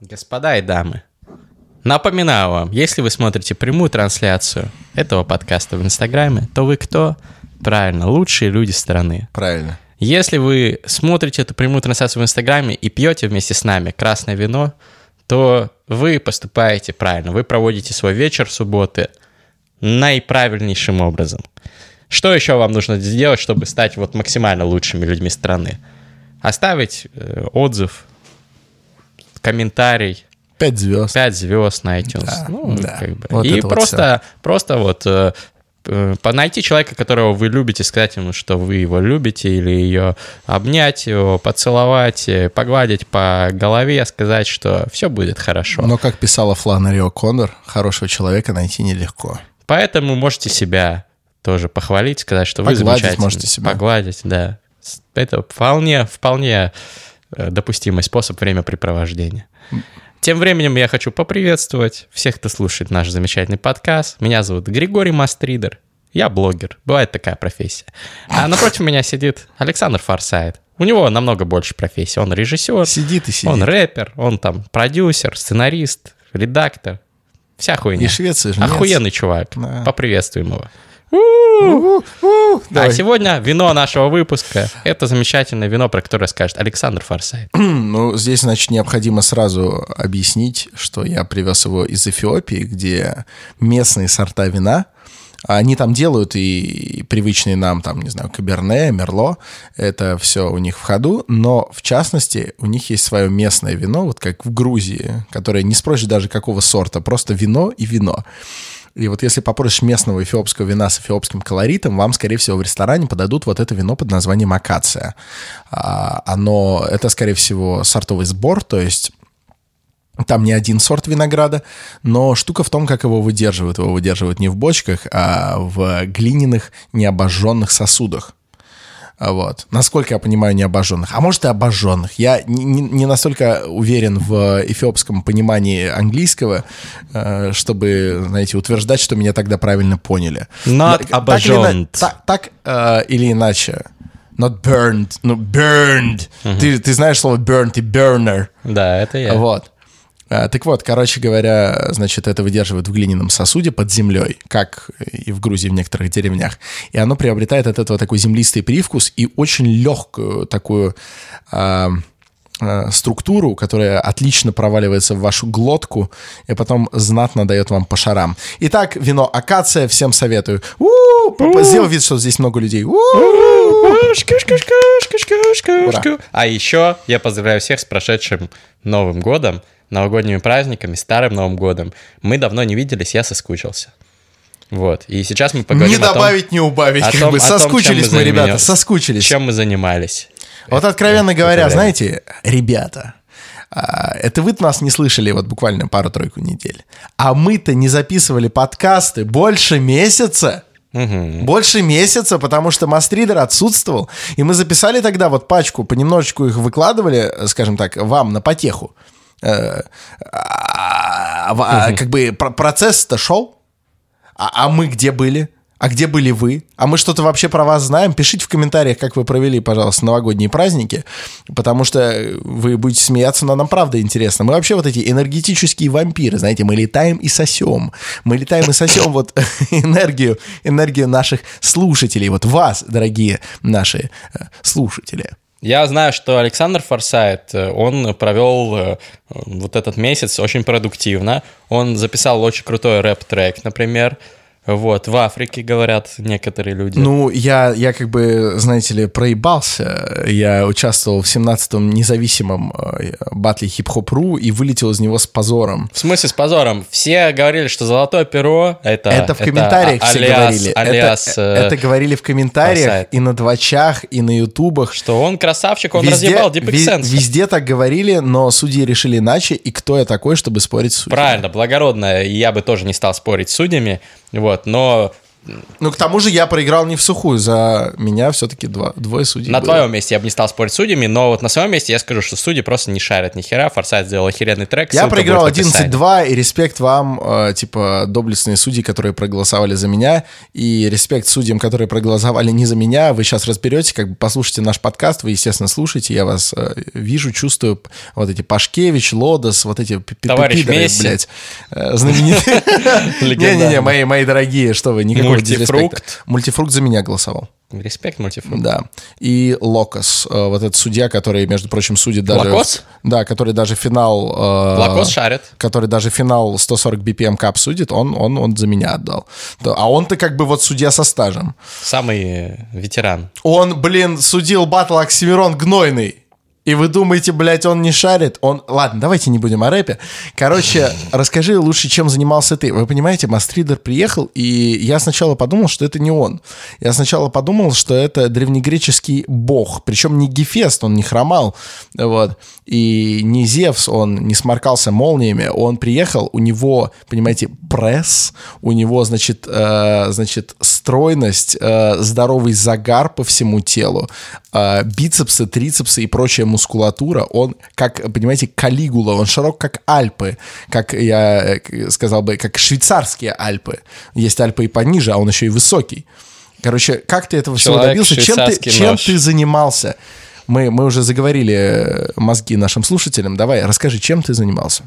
Господа и дамы, напоминаю вам, если вы смотрите прямую трансляцию этого подкаста в Инстаграме, то вы кто? Правильно, лучшие люди страны. Правильно. Если вы смотрите эту прямую трансляцию в Инстаграме и пьете вместе с нами красное вино, то вы поступаете правильно. Вы проводите свой вечер субботы наиправильнейшим образом. Что еще вам нужно сделать, чтобы стать вот максимально лучшими людьми страны? Оставить э, отзыв, комментарий, Пять звезд. 5 звезд на iTunes. Да, ну, да. как бы. Вот И вот просто, просто вот э, э, по- найти человека, которого вы любите, сказать ему, что вы его любите, или ее обнять его, поцеловать, э, погладить по голове, сказать, что все будет хорошо. Но, как писала Фланнери О'Коннор, хорошего человека найти нелегко. Поэтому можете себя тоже похвалить, сказать, что вы Погладить замечательный. можете себя. Погладить, да. Это вполне, вполне допустимый способ времяпрепровождения. Тем временем я хочу поприветствовать всех, кто слушает наш замечательный подкаст. Меня зовут Григорий Мастридер. Я блогер. Бывает такая профессия. А напротив меня сидит Александр Форсайт. У него намного больше профессий. Он режиссер, Сидит и сидит. он рэпер, он там продюсер, сценарист, редактор. Вся хуйня. И Швеция же. Охуенный чувак. Да. Поприветствуем его. А сегодня вино нашего выпуска – это замечательное вино, про которое скажет Александр Форсайт. Ну, здесь, значит, необходимо сразу объяснить, что я привез его из Эфиопии, где местные сорта вина, они там делают и привычные нам, там, не знаю, Каберне, Мерло, это все у них в ходу, но, в частности, у них есть свое местное вино, вот как в Грузии, которое не спросишь даже какого сорта, просто вино и вино. И вот если попросишь местного эфиопского вина с эфиопским колоритом, вам, скорее всего, в ресторане подадут вот это вино под названием акация. А, Оно, это, скорее всего, сортовый сбор, то есть там не один сорт винограда, но штука в том, как его выдерживают. Его выдерживают не в бочках, а в глиняных необожженных сосудах. А Вот. Насколько я понимаю, не обожженных. А может и обожженных. Я не, не- настолько уверен в эфиопском понимании английского, э, чтобы, знаете, утверждать, что меня тогда правильно поняли. Not Но так или ина- обожжёнт. Так, так, э, или иначе. Not burned, no burned. Ты, ты знаешь слово burned и burner. Да, это я. Вот. А, Так вот, короче говоря, значит, это выдерживают в глиняном сосуде под землей, как и в Грузии в некоторых деревнях. И оно приобретает от этого такой землистый привкус и очень легкую такую а, а, структуру, которая отлично проваливается в вашу глотку и потом знатно дает вам по шарам. Итак, вино акация, всем советую. У-у-у, Сделал вид, что здесь много людей. А еще я поздравляю всех с прошедшим Новым годом, новогодними праздниками, старым Новым годом. Мы давно не виделись, я соскучился. Вот. И сейчас мы поговорим Не о том, добавить, не убавить. о как том- бы. о том, соскучились мы мы, ребята, соскучились. чем мы занимались. Вот откровенно говоря, время. знаете, ребята, а, это вы нас не слышали вот буквально пару-тройку недель. А мы-то не записывали подкасты больше месяца. Больше месяца, потому что Мастридер отсутствовал. И мы записали тогда вот пачку, понемножечку их выкладывали, скажем так, вам на потеху. Э, а, а, Как бы про- процесс-то шел. А, а мы где были? А где были вы? А мы что-то вообще про вас знаем? Пишите в комментариях, как вы провели, пожалуйста, новогодние праздники, потому что вы будете смеяться, но нам правда интересно. Мы вообще вот эти энергетические вампиры, знаете, мы летаем и сосем. Мы летаем и сосем вот энергию, энергию наших слушателей, вот вас, дорогие наши э, слушатели. Я знаю, что Александр Форсайт, э, он провел э, вот этот месяц очень продуктивно. Он записал очень крутой рэп-трек, например. Вот, в Африке, говорят некоторые люди. Ну, я, я как бы, знаете ли, проебался. Я участвовал в 17-м независимом э, батле хип-хоп.ру и вылетел из него с позором. В смысле с позором? Все говорили, что золотое перо это... Это в комментариях все алиас- говорили. алиас, это, э, это говорили в комментариях Форсайт. и на двачах, и на ютубах. Что он красавчик, он разъебал Deep ви- Sense. везде так говорили, но судьи решили иначе. И кто я такой, чтобы спорить с судьями? Правильно, благородно. Я бы тоже не стал спорить с судьями. Вот, но Ну, к тому же я проиграл не в сухую, за меня все-таки два, двое судей На было. твоем месте я бы не стал спорить с судьями, но вот на своем месте я скажу, что судьи просто не шарят ни хера. Форсайт сделал охеренный трек. Я проиграл будет в описании. 11-2, и респект вам, э, типа, доблестные судьи, которые проголосовали за меня, и респект судьям, которые проголосовали не за меня. Вы сейчас разберете, как бы послушайте наш подкаст, вы, естественно, слушаете, я вас э, вижу, чувствую. Вот эти Пашкевич, Лодос, вот эти пидоры, блядь, э, знаменитые. Не-не-не, мои мои дорогие, что вы, никакого Мультифрукт. Мультифрукт за меня голосовал. Респект, мультифрукт. Да. И Локос, э, вот этот судья, который, между прочим, судит даже... Лакос? Да, который даже финал... э, Лакос шарит. который даже финал 140 BPM Cup судит, он, он, он за меня отдал. А он-то как бы вот судья со стажем. Самый ветеран. Он, блин, судил батл Оксимирон Гнойный. И вы думаете, блядь, он не шарит? Он... Ладно, давайте не будем о рэпе. Короче, расскажи лучше, чем занимался ты. Вы понимаете, Мастридер приехал, и я сначала подумал, что это не он. Я сначала подумал, что это древнегреческий бог. Причем не Гефест, он не хромал. Вот. И не Зевс, он не сморкался молниями. Он приехал, у него, понимаете, пресс, у него, значит, э, значит стройность, э, здоровый загар по всему телу, бицепсы, трицепсы и прочая мускулатура. Он, как, понимаете, калигула, он широк, как Альпы, как я э, сказал бы, как швейцарские Альпы. Есть Альпы и пониже, а он еще и высокий. Короче, как ты этого всего Человек, добился? Чем ты, чем нож. ты занимался? Мы, мы уже заговорили э, мозги нашим слушателям. Давай, расскажи, чем ты занимался?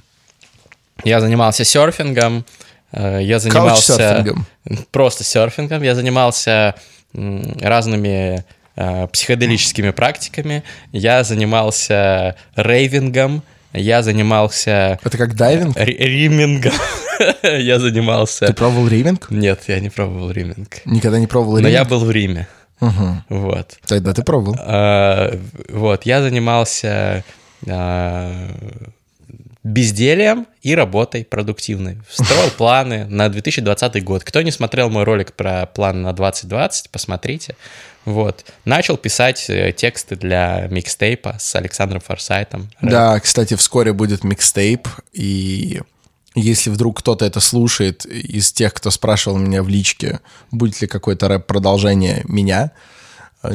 Я занимался серфингом. э, Я занимался... Каучсерфингом. Просто серфингом. Я занимался разными психоделическими практиками. Я занимался raving ом. Я занимался Это как дайвинг? ри- rimming ом. Я занимался... Ты пробовал rimming? Нет, я не пробовал rimming. Никогда не пробовал Но rimming? я был в Риме. Мгм. Вот. Тогда ты пробовал. А, Вот, я занимался а, бездельем и работой продуктивной. Строил планы на 2020 год. Кто не смотрел мой ролик про планы на 2020, посмотрите. Вот. Начал писать э, тексты для микстейпа с Александром Форсайтом. Да, кстати, вскоре будет микстейп, и если вдруг кто-то это слушает из тех, кто спрашивал меня в личке, будет ли какое-то рэп-продолжение меня,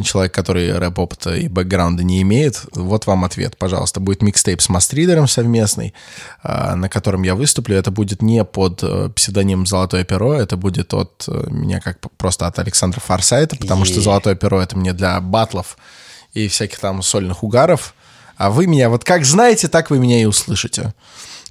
человек, который рэп-опыта и бэкграунда не имеет, вот вам ответ, пожалуйста. Будет микстейп с Мастридером совместный, а, на котором я выступлю. Это будет не под э, псевдоним «Золотое перо», это будет от э, меня как просто от Александра Форсайта, потому что Е. «Золотое перо» — это мне для батлов и всяких там сольных угаров. А вы меня, вот как знаете, так вы меня и услышите.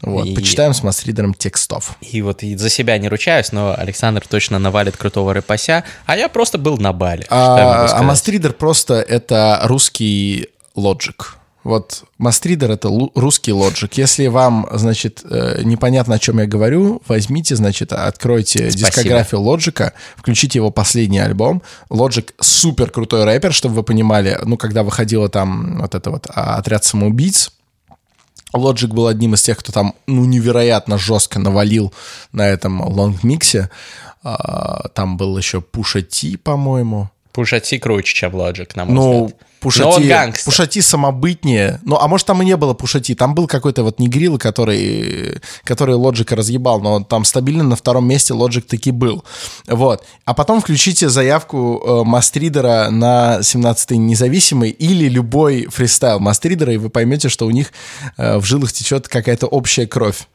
Вот, И- почитаем с мастридером текстов. И вот и за себя не ручаюсь, но Александр точно навалит крутого рэпася, а я просто был на бале. А, а мастридер просто это русский Logic. Вот мастридер это русский Logic. Если вам, значит, э, непонятно, о чем я говорю, возьмите, значит, откройте Спасибо. дискографию Logic а, включите его последний альбом. Logic супер крутой рэпер, чтобы вы понимали, ну, когда выходила там вот это вот отряд самоубийц, Logic был одним из тех, кто там, ну, невероятно жестко навалил на этом лонгмиксе. А, Там был еще Пуша Ти, по-моему. Пушати круче, чем Logic, на мой Ну, взгляд. Но он Пушати, гангстер. Пушати самобытнее. Ну, а может, там и не было Пушати. Там был какой-то вот негрил, который, который Лоджика разъебал, но там стабильно на втором месте Лоджик таки был. Вот. А потом включите заявку э, Мастридера на 17-й независимый или любой фристайл Мастридера, и вы поймете, что у них э, в жилах течет какая-то общая кровь.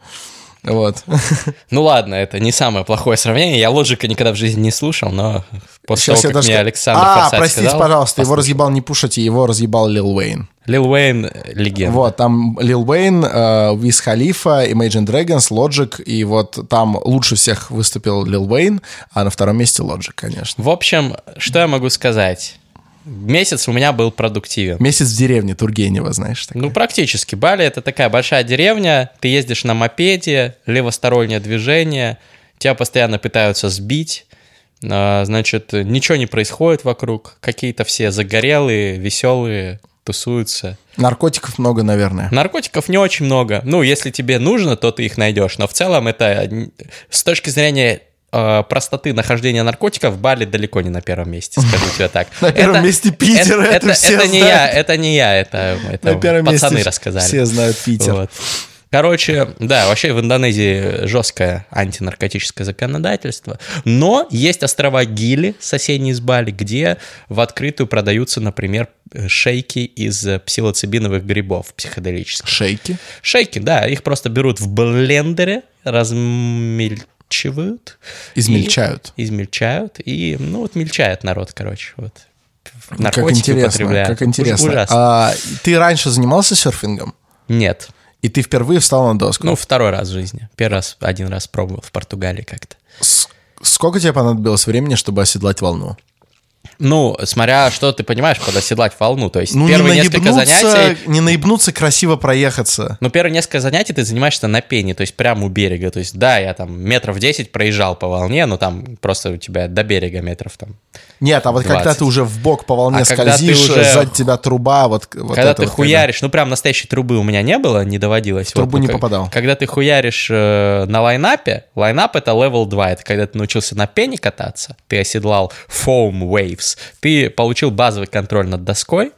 Вот. Ну ладно, это не самое плохое сравнение. Я Лоджика никогда в жизни не слушал, но после Сейчас того, я как даже мне Александр А, Форсайт простите, сказал, пожалуйста, его послушал. разъебал не Пушати, его разъебал Лил Уэйн. Лил Уэйн — легенда. Вот, там Лил Уэйн, э, Виз Халифа, Imagine Dragons, Logic, и вот там лучше всех выступил Лил Уэйн, а на втором месте Logic, конечно. В общем, что я могу сказать? Месяц у меня был продуктивен. Месяц в деревне Тургенева, знаешь, такой. Ну, практически. Бали — это такая большая деревня, ты ездишь на мопеде, левостороннее движение, тебя постоянно пытаются сбить, значит, ничего не происходит вокруг, какие-то все загорелые, веселые, тусуются. Наркотиков много, наверное. Наркотиков не очень много. Ну, если тебе нужно, то ты их найдешь. Но в целом это с точки зрения э, простоты нахождения наркотиков Бали далеко не на первом месте, скажу тебе так. На первом месте Питер, это все это не я, это не я, это, пацаны рассказали. все знают Питер. Короче, да, вообще в Индонезии жесткое антинаркотическое законодательство, но есть острова Гили, соседние с Бали, где в открытую продаются, например, шейки из псилоцибиновых грибов психоделических. Шейки? Шейки, да, их просто берут в блендере, размельчивают. Измельчают. И, измельчают, и, ну, вот мельчает народ, короче, вот. Наркотики как интересно. Как интересно. Ужасно. А, ты раньше занимался серфингом? Нет. И ты впервые встал на доску? Ну, второй раз в жизни. Первый раз, один раз пробовал в Португалии как-то. Сколько тебе понадобилось времени, чтобы оседлать волну? Ну, смотря что ты понимаешь под оседлать волну. То есть ну, первые не несколько занятий... Не наебнуться, красиво проехаться. Ну, первые несколько занятий ты занимаешься на пене, то есть прямо у берега. То есть да, я там метров 10 проезжал по волне, но там просто у тебя до берега метров там Нет, а вот 20. когда ты уже в бок по волне а скользишь, уже... сзади тебя труба, вот, вот Когда ты вот хуяришь, когда... ну прям настоящей трубы у меня не было, не доводилось. В трубу вот, не попадал. Когда ты хуяришь э, на лайнапе, лайнап это level 2, это когда ты научился на пене кататься, ты оседлал foam waves, ты получил базовый контроль над доской,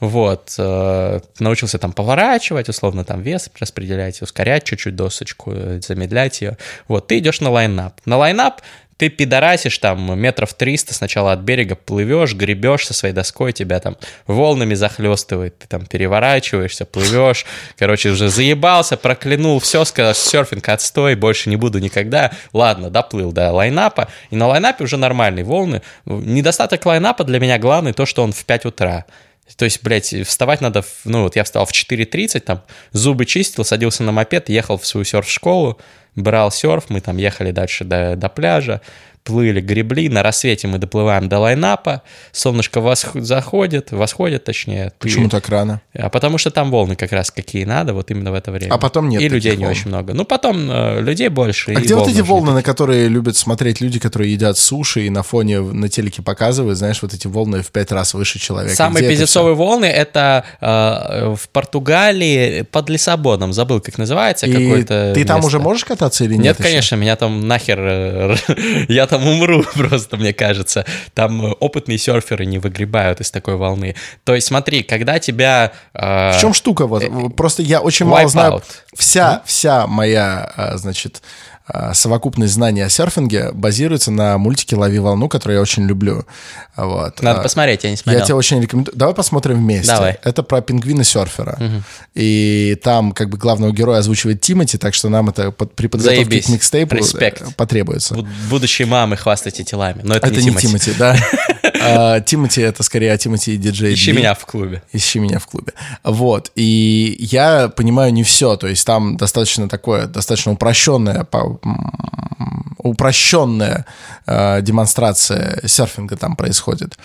вот, э, научился там поворачивать, условно там вес распределять, ускорять чуть-чуть досочку, э, замедлять ее. Вот, ты идешь на лайнап. На лайнап ты пидорасишь там метров 300 сначала от берега, плывешь, гребешь со своей доской, тебя там волнами захлестывает, ты там переворачиваешься, плывешь, короче, уже заебался, проклянул, все, сказал, серфинг отстой, больше не буду никогда. Ладно, доплыл до лайнапа, и на лайнапе уже нормальные волны. Недостаток лайнапа для меня главный то, что он в 5 утра. То есть, блядь, вставать надо, ну вот я встал в 4.30, там зубы чистил, садился на мопед, ехал в свою серф-школу, брал серф, мы там ехали дальше до, до пляжа, плыли, гребли, на рассвете мы доплываем до лайнапа, солнышко восх... заходит, восходит точнее. Почему так рано? А потому что там волны как раз какие надо, вот именно в это время. А потом нет И людей не волн. очень много. Ну, потом э, людей больше. А где вот эти волны, на которые любят смотреть люди, которые едят суши и на фоне на телеке показывают, знаешь, вот эти волны в пять раз выше человека? Самые пиздецовые волны — это э, в Португалии под Лиссабоном, забыл, как называется, какой-то ты место. там уже можешь кататься или нет? Нет, конечно, меня там нахер... Э, я там умру просто, мне кажется. Там опытные серферы не выгребают из такой волны. То есть смотри, когда тебя... Э, в чем штука? Вот, э, просто я очень мало знаю. Вся, вся моя, э, значит, совокупность знаний о серфинге базируется на мультике «Лови волну», который я очень люблю. Вот. Надо а, посмотреть, я не смотрел. Я тебе очень рекомендую. Давай посмотрим вместе. Давай. Это про пингвина-серфера. Угу. И там как бы главного героя озвучивает Тимати, так что нам это при подготовке Заебись. к микстейпу Респект. потребуется. Будущие мамы хвастайте телами, но это, это не Тимати. Тимати, да. А, Тимати это скорее Тимати и диджей. Ищи меня в клубе. Ищи меня в клубе. Вот. И я понимаю не все. То есть там достаточно такое, достаточно упрощенное, упрощенная э, демонстрация серфинга там происходит.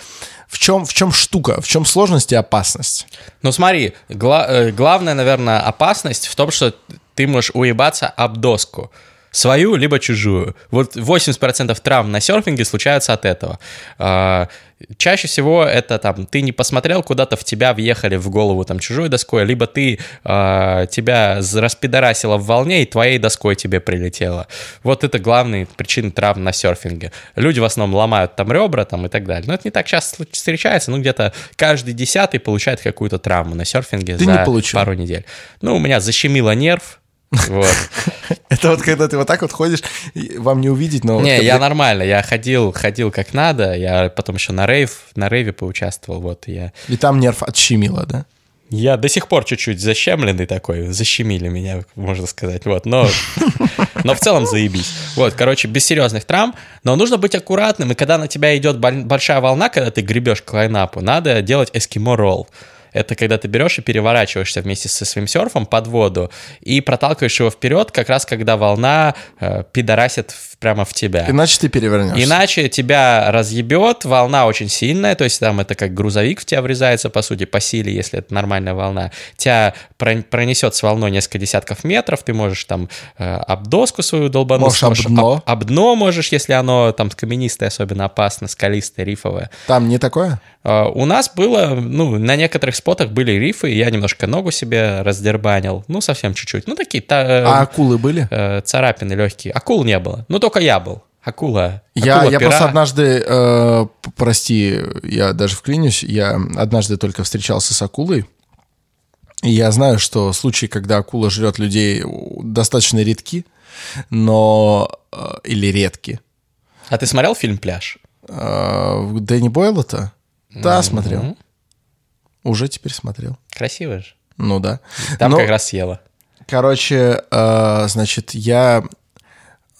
В чем, в чем штука, в чем сложность и опасность? Ну смотри, гла- э, главная, наверное, опасность в том, что ты можешь уебаться об доску свою, либо чужую. Вот 80% травм на серфинге случаются от этого. А, чаще всего это там ты не посмотрел куда-то, в тебя въехали в голову там чужой доской, либо ты э, тебя распидорасило в волне и твоей доской тебе прилетело. Вот это главные причины травм на серфинге. Люди в основном ломают там ребра там и так далее. Но это не так часто встречается, ну где-то каждый десятый получает какую-то травму на серфинге ты за пару недель. Ну, у меня защемило нерв, вот. Это вот когда ты вот так вот ходишь, вам не увидеть, но... Не, я нормально, я ходил, ходил как надо, я потом еще на рейв, на рейве поучаствовал, вот я... И там нерв отщемило, да? Я до сих пор чуть-чуть защемленный такой, защемили меня, можно сказать, вот, но, но в целом заебись. Вот, короче, без серьезных травм, но нужно быть аккуратным, и когда на тебя идет большая волна, когда ты гребешь к лайнапу, надо делать эскимо-ролл. Это когда ты берешь и переворачиваешься вместе со своим серфом под воду и проталкиваешь его вперед, как раз когда волна э, пидорасит прямо в тебя. Иначе ты перевернешься. Иначе тебя разъебет, волна очень сильная, то есть там это как грузовик в тебя врезается, по сути, по силе, если это нормальная волна. Тебя пронесет с волной несколько десятков метров, ты можешь там э, об доску свою долбануть. Можешь об дно. Об, об дно можешь, если оно там каменистое, особенно опасно, скалистое, рифовое. Там не такое? Э, у нас было, ну, на некоторых спотах были рифы, я немножко ногу себе раздербанил, ну, совсем чуть-чуть. Ну, такие... Та, э, а акулы были? Э, царапины легкие. Акул не было. Ну, только я был. Акула. Я, акула я просто однажды, э, прости, я даже вклинюсь, я однажды только встречался с акулой, И я знаю, что случаи, когда акула жрет людей, достаточно редки, но... э, Или редки. А ты смотрел фильм «Пляж»? Э, Дэнни Бойла-то? Да, смотрел. Уже теперь смотрел. Красиво же. Ну да. Там Но- как раз съела. Короче, э, значит, я...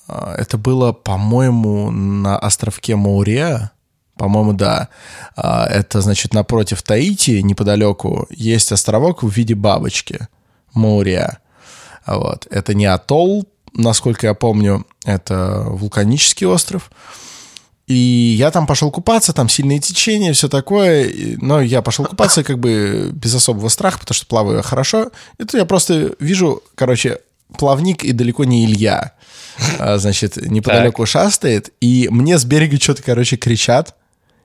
э, Это было, по-моему, на островке Мауреа. По-моему, да. А, Это, значит, напротив Таити, неподалеку, есть островок в виде бабочки. Мауреа. А Вот. Это не атолл, насколько я помню, это вулканический остров. И я там пошел купаться, там сильные течения, все такое. Но я пошел купаться как бы без особого страха, потому что плаваю хорошо. И тут я просто вижу, короче, плавник и далеко не Илья. А, Значит, неподалеку шастает, и мне с берега что-то, короче, кричат.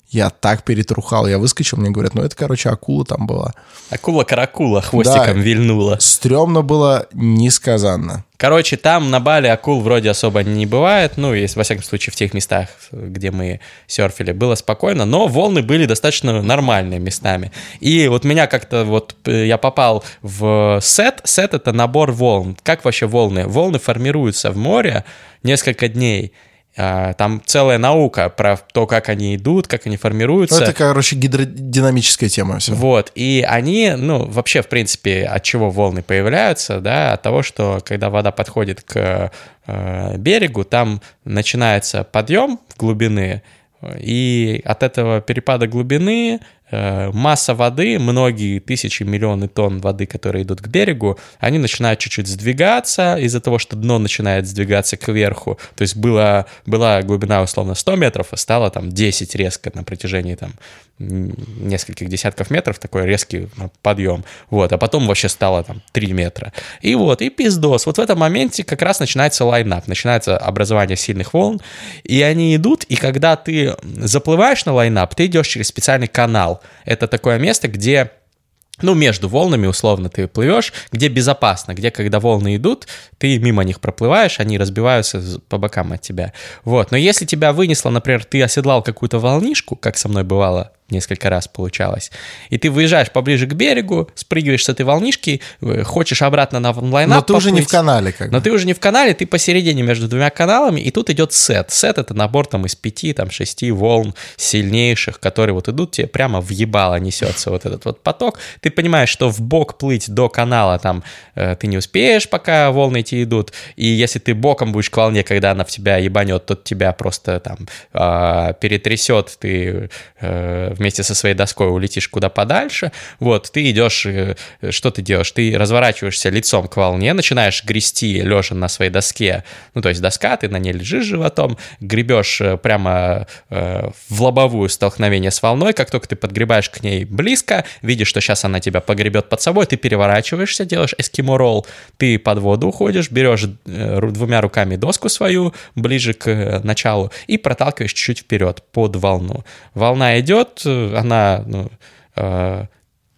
Я так перетрухал, я выскочил, мне говорят, ну это, короче, акула там была. Акула-каракула хвостиком Да. вильнула. Стремно было несказанно. Короче, там на Бали акул вроде особо не бывает, ну, если, во всяком случае, в тех местах, где мы серфили, было спокойно, но волны были достаточно нормальные местами. И вот меня как-то вот, э, я попал в сет, сет — это набор волн. Как вообще волны? Волны формируются в море несколько дней, Там целая наука про то, как они идут, как они Ну, формируются. это, короче, гидродинамическая тема все. Вот, и они, ну, вообще, в принципе, от чего волны появляются, да, от того, что когда вода подходит к э, берегу, там начинается подъем глубины, и от этого перепада глубины масса воды, многие тысячи, миллионы тонн воды, которые идут к берегу, они начинают чуть-чуть сдвигаться из-за того, что дно начинает сдвигаться кверху. То есть была, была глубина условно 100 метров, а стало там 10 резко на протяжении там нескольких десятков метров, такой резкий ну, подъем. Вот, а потом вообще стало там 3 метра. И вот, и пиздос. Вот в этом моменте как раз начинается лайнап, начинается образование сильных волн, и они идут, и когда ты заплываешь на лайнап, ты идешь через специальный канал. Это такое место, где ну, между волнами, условно, ты плывешь, где безопасно, где, когда волны идут, ты мимо них проплываешь, они разбиваются по бокам от тебя. Вот. Но если тебя вынесло, например, ты оседлал какую-то волнишку, как со мной бывало несколько раз получалось, и ты выезжаешь поближе к берегу, спрыгиваешь с этой волнишки, э, хочешь обратно на лайнап Но ты уже не в канале, как но бы. ты уже не в канале, ты посередине между двумя каналами, и тут идет сет. Сет — это набор там из пяти, там, шести волн сильнейших, которые вот идут тебе прямо в ебало несется вот этот вот поток. Ты понимаешь, что в бок плыть до канала там э, ты не успеешь, пока волны эти идут, и если ты боком будешь к волне, когда она в тебя ебанет, то тебя просто там а, перетрясет, ты э, вместе со своей доской улетишь куда подальше. Вот, ты идешь, э, что ты делаешь? Ты разворачиваешься лицом к волне, начинаешь грести лежа на своей доске. Ну, то есть доска, ты на ней лежишь животом, гребешь э, прямо э, в лобовую столкновение с волной. Как только ты подгребаешь к ней близко, видишь, что сейчас она тебя погребет под собой, ты переворачиваешься, делаешь эскимо-ролл, ты под воду уходишь, берешь э, двумя руками доску свою ближе к э, началу и проталкиваешь чуть-чуть вперед под волну. Волна идет, э, она ну, э,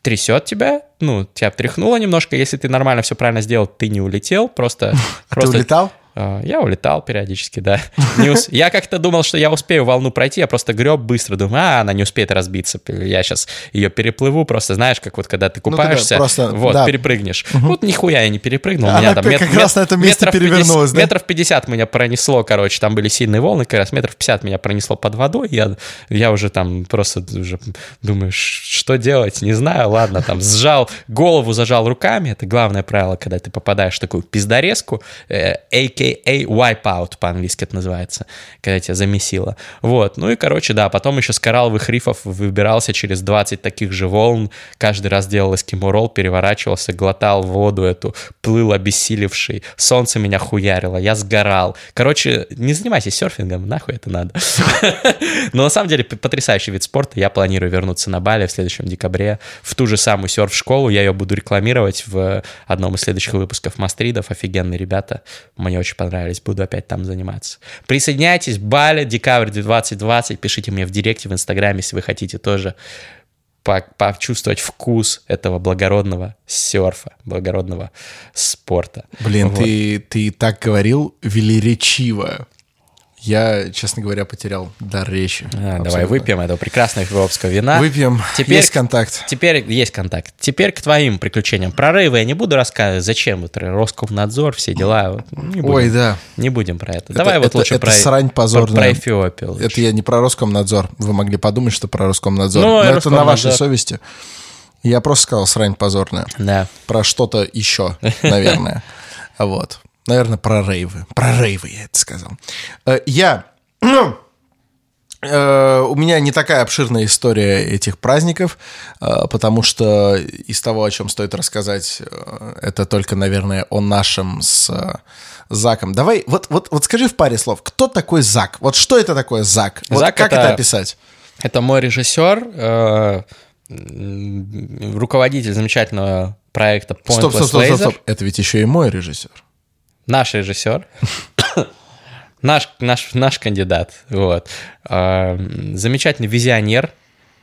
трясет тебя, ну, тебя тряхнуло немножко. Если ты нормально все правильно сделал, ты не улетел, просто... А ты улетал? А, Я улетал периодически, да. Ус- Я как-то думал, что я успею волну пройти, я просто греб быстро, думаю, а, она не успеет разбиться, я сейчас ее переплыву, просто знаешь, как вот когда ты Ну, купаешься, просто, вот, да. перепрыгнешь. Вот нихуя я не перепрыгнул, Она меня там как раз на этом месте метров перевернулась, 50 да? Метров 50 меня пронесло, короче, там были сильные волны, как раз метров 50 меня пронесло под водой, я, я уже там просто уже думаю, что делать, не знаю, ладно, там сжал, голову зажал руками, это главное правило, когда ты попадаешь в такую пиздорезку, э, a.k.a. wipeout по-английски это называется, когда тебя замесило. Вот, ну и, короче, да, потом еще с коралловых рифов выбирался через 20 таких же волн, каждый раз делал эскимо-ролл, переворачивался, глотал воду эту, плыл обессилевший, солнце меня хуярило, я сгорал. Короче, не занимайтесь серфингом, нахуй это надо. Но на самом деле потрясающий вид спорта, я планирую вернуться на Бали в следующем декабре в ту же самую серф-школу, я ее буду рекламировать в одном из следующих выпусков Мастридов, офигенные ребята, мне очень понравились, буду опять там заниматься. Присоединяйтесь, Бали, декабрь 2020, пишите мне в директе в Инстаграме, если вы хотите тоже по- почувствовать вкус этого благородного серфа, благородного спорта. Блин, Вот. ты, ты так говорил велеречиво. Я, честно говоря, потерял дар речи. А, давай выпьем этого прекрасного эфиопского вина. Выпьем. Теперь- Есть контакт. Теперь есть контакт. Теперь к твоим приключениям. Про рейвы я не буду рассказывать, зачем вот Роскомнадзор, все дела. Вот, не будем, Ой, да. Не будем про это. Давай вот это- лучше это про, срань про, позорная. про Эфиопию. лучше. Это я не про Роскомнадзор. Вы могли подумать, что про Роскомнадзор. Ну, Но и это на Роскомнадзор. вашей совести. Я просто сказал срань позорная. Да. Про что-то еще, наверное. Вот. Наверное, про рейвы. Про рейвы я это сказал. Э, Я... Э, У меня не такая обширная история этих праздников, э, потому что из того, о чем стоит рассказать, это только, наверное, о нашем с Заком. Давай, вот, вот, вот скажи в паре слов, кто такой Зак? Вот что это такое Зак? Вот Зак как это- это описать? Это мой режиссер, руководитель замечательного проекта Pointless Стоп, стоп, стоп, стоп, стоп. Это ведь еще и мой режиссер. Наш режиссер. наш, наш, наш кандидат. Вот. Э, Замечательный визионер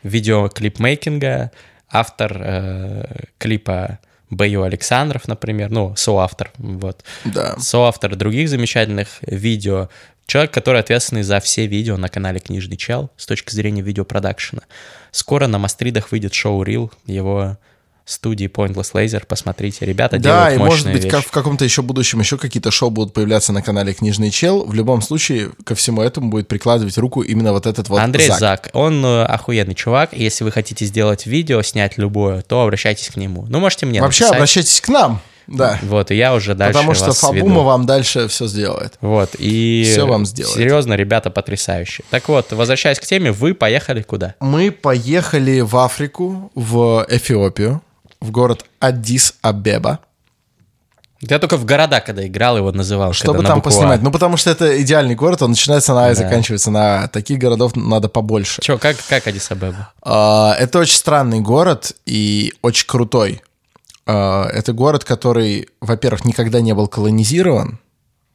видеоклипмейкинга, автор э, клипа Бэйо Александров, например, ну, соавтор, вот. Да. Соавтор других замечательных видео. Человек, который ответственный за все видео на канале Книжный Чел с точки зрения видеопродакшена. Скоро на Мастридах выйдет шоу Рил его студии Pointless Laser. Посмотрите, ребята Да, делают и мощные может быть, вещи. как в каком-то еще будущем еще какие-то шоу будут появляться на канале Книжный Чел. В любом случае, ко всему этому будет прикладывать руку именно вот этот вот Андрей Зак. Зак. он э, охуенный чувак. и Если вы хотите сделать видео, снять любое, то обращайтесь к нему. Ну, можете мне Вообще, написать. обращайтесь к нам. Да. Вот, и я уже дальше Потому что вас Фабума веду. вам дальше все сделает. Вот, и... Всё вам сделает. Серьезно, ребята потрясающие. Так вот, возвращаясь к теме, вы поехали куда? Мы поехали в Африку, в Эфиопию, в город Аддис-Абеба, Я только в города, когда играл, его называл. чтобы там букву А. поснимать. Ну, потому что это идеальный город, он начинается на А и Да. заканчивается на А. Таких городов надо побольше. Че, как, как Адис-Абеба? А, Это очень странный город и очень крутой. А, Это город, который, во-первых, никогда не был колонизирован.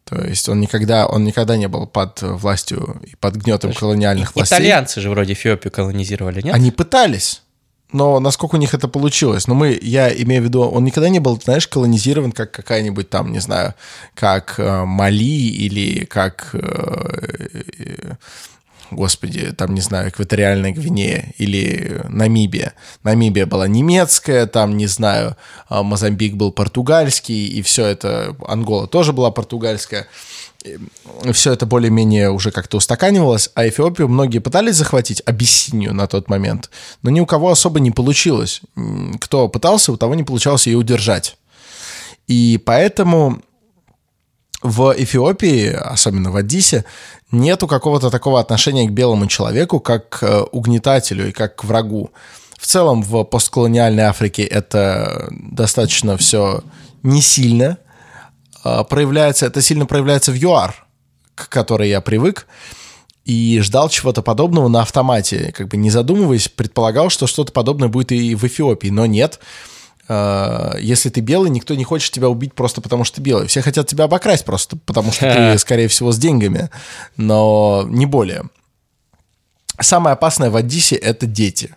То есть он никогда, он никогда не был под властью и под гнетом колониальных властей. Итальянцы же вроде Эфиопию колонизировали, нет? Они пытались, но насколько у них это получилось? Ну, мы, я имею в виду, он никогда не был, знаешь, колонизирован, как какая-нибудь там, не знаю, как э, Мали или как, э, э, господи, там, не знаю, экваториальная Гвинея или Намибия. Намибия была немецкая, там, не знаю, э, Мозамбик был португальский, и все это, Ангола тоже была португальская все это более-менее уже как-то устаканивалось, а Эфиопию многие пытались захватить, Абиссинию на тот момент, но ни у кого особо не получилось. Кто пытался, у того не получалось ее удержать. И поэтому в Эфиопии, особенно в Аддисе, нету какого-то такого отношения к белому человеку, как к э, угнетателю и как к врагу. В целом в постколониальной Африке это достаточно все не сильно проявляется, это сильно проявляется в ЮАР, к которой я привык, и ждал чего-то подобного на автомате, как бы не задумываясь, предполагал, что что-то подобное будет и в Эфиопии, но нет. А, Если ты белый, никто не хочет тебя убить просто потому, что ты белый. Все хотят тебя обокрасть просто потому, что ты, скорее всего, с деньгами, но не более. Самое опасное в Аддисе – это дети.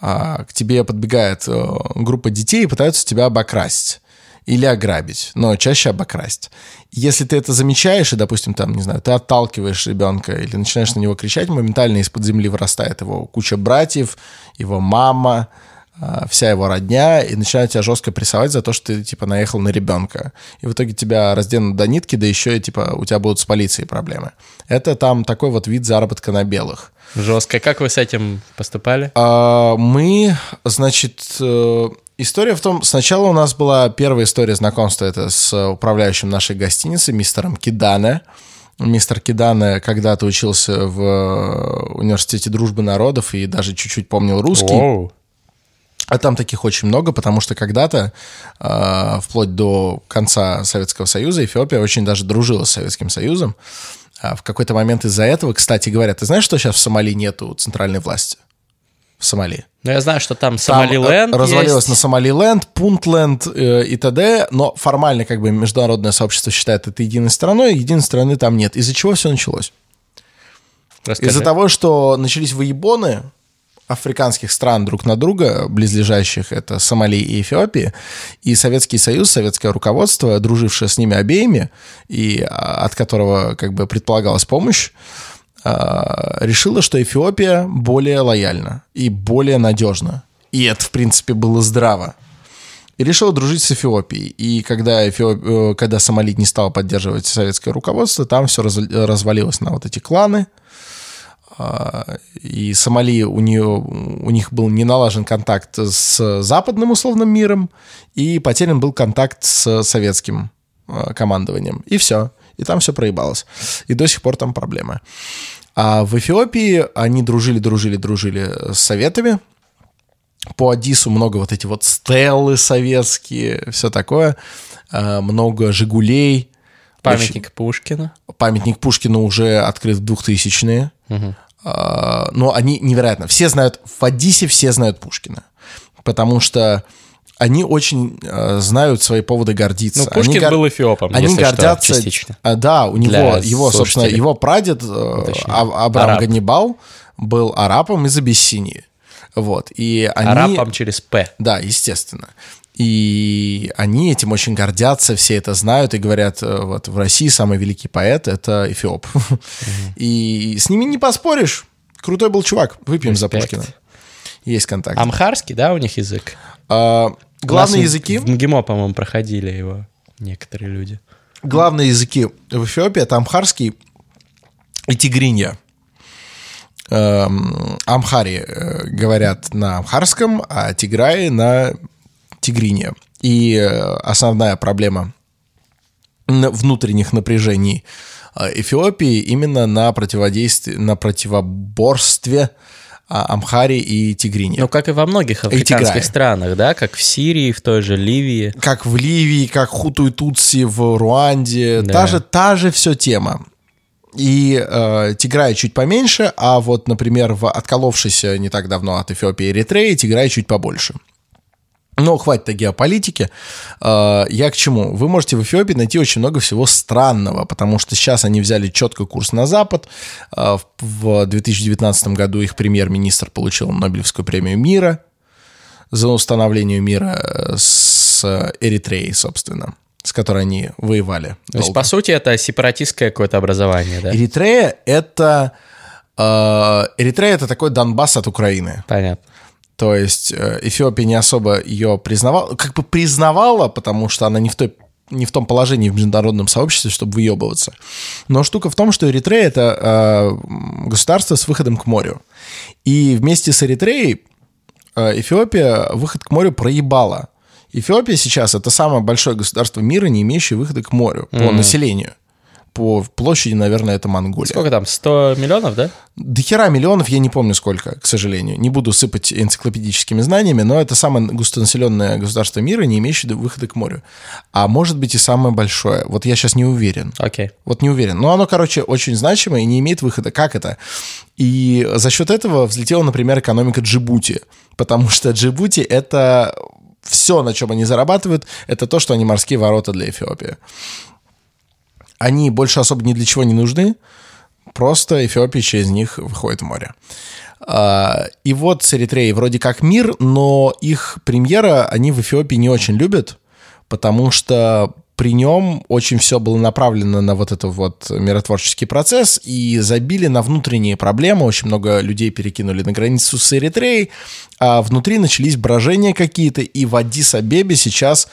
А, К тебе подбегает э, группа детей и пытаются тебя обокрасть или ограбить, но чаще обокрасть. Если ты это замечаешь, и, допустим, там, не знаю, ты отталкиваешь ребенка или начинаешь на него кричать, моментально из-под земли вырастает его куча братьев, его мама, а, вся его родня, и начинают тебя жестко прессовать за то, что ты, типа, наехал на ребенка. И в итоге тебя разденут до нитки, да еще и, типа, у тебя будут с полицией проблемы. Это там такой вот вид заработка на белых. Жестко. Как вы с этим поступали? А, Мы, значит, э, история в том, сначала у нас была первая история знакомства, это с управляющим нашей гостиницы, мистером Кидане. Мистер Кидане когда-то учился в университете дружбы народов и даже чуть-чуть помнил русский. Воу. А там таких очень много, потому что когда-то, э, вплоть до конца Советского Союза, Эфиопия очень даже дружила с Советским Союзом. А в какой-то момент из-за этого, кстати говоря, ты знаешь, что сейчас в Сомали нету центральной власти? В Сомали. Ну, я знаю, что там Там, Сомалиленд э, развалилось есть. на Сомалиленд, Пунтленд э, и т.д., но формально как бы международное сообщество считает это единой страной, единой страны там нет. Из-за чего все началось? Расскажи. Из-за того, что начались выебоны африканских стран друг на друга, близлежащих, это Сомали и Эфиопия, и Советский Союз, советское руководство, дружившее с ними обеими, и а, от которого как бы предполагалась помощь, решила, что Эфиопия более лояльна и более надежна. И это, в принципе, было здраво. И решила дружить с Эфиопией. И когда, Эфиоп... Э, когда Сомали не стал поддерживать советское руководство, там все развалилось на вот эти кланы – а, и Сомали, у, нее, у них был не налажен контакт с западным условным миром, и потерян был контакт с советским а, командованием. И все. И там все проебалось. И до сих пор там проблемы. А в Эфиопии они дружили, дружили, дружили с советами. По Адису много вот эти вот стеллы советские, все такое. А, много «Жигулей». Памятник Очень... Пушкина. Памятник Пушкину уже открыт в 2000-е. Угу. А, но они невероятно. Все знают, в Одиссе все знают Пушкина. Потому что они очень э, знают свои поводы гордиться. Ну, Пушкин они был эфиопом, Они гордятся... Что, частично. А, да, у него, его, собственно, его прадед э, а, Абрам Арап. Ганнибал был арапом из Абиссинии. Вот, и они... Арапом через «П». Да, естественно. И они этим очень гордятся, все это знают и говорят, э, вот в России самый великий поэт — это Эфиоп. Mm-hmm. И с ними не поспоришь. Крутой был чувак. Выпьем Респект. за Пушкина. Есть контакт. Амхарский, да, у них язык? А, главные языки... В МГИМО, по-моему, проходили его некоторые люди. Главные языки в Эфиопии — это амхарский и тигринья. Эм, амхари э, говорят на амхарском, а тиграи на тигрине. И э, основная проблема внутренних напряжений э, Эфиопии именно на противодействии, на противоборстве а, Амхари и Тигрине. Ну, как и во многих африканских странах, да, как в Сирии, в той же Ливии. Как в Ливии, как Хуту и Тутси в Руанде. Да. Та, же, та же все тема. И э, Тиграя чуть поменьше, а вот, например, в отколовшейся не так давно от Эфиопии Эритреи Тиграя чуть побольше. Но хватит о геополитике. А, я к чему? Вы можете в Эфиопии найти очень много всего странного, потому что сейчас они взяли четко курс на Запад. А, в 2019 году их премьер-министр получил Нобелевскую премию мира за установление мира э, с Эритреей, собственно, с которой они воевали. То долго. есть, по сути, это сепаратистское какое-то образование, да? Эритрея — это... А, Эритрея — это такой Донбасс от Украины. Понятно. То есть э, Эфиопия не особо ее признавала, как бы признавала, потому что она не в той не в том положении в международном сообществе, чтобы выебываться. Но штука в том, что Эритрея — это э, государство с выходом к морю. И вместе с Эритреей э, Эфиопия выход к морю проебала. Эфиопия сейчас — это самое большое государство мира, не имеющее выхода к морю mm-hmm. по населению по площади, наверное, это Монголия. Сколько там, 100 миллионов, да? До хера миллионов, я не помню сколько, к сожалению. Не буду сыпать энциклопедическими знаниями, но это самое густонаселенное государство мира, не имеющее выхода к морю. А может быть и самое большое. Вот я сейчас не уверен. Окей. Okay. Вот не уверен. Но оно, короче, очень значимое и не имеет выхода. Как это? И за счет этого взлетела, например, экономика Джибути. Потому что Джибути — это все, на чем они зарабатывают, это то, что они морские ворота для Эфиопии они больше особо ни для чего не нужны, просто Эфиопия через них выходит в море. А, и вот с Эритреей вроде как мир, но их премьера они в Эфиопии не очень любят, потому что при нем очень все было направлено на вот этот вот миротворческий процесс и забили на внутренние проблемы. Очень много людей перекинули на границу с Эритреей, а внутри начались брожения какие-то, и в Аддис-Абебе сейчас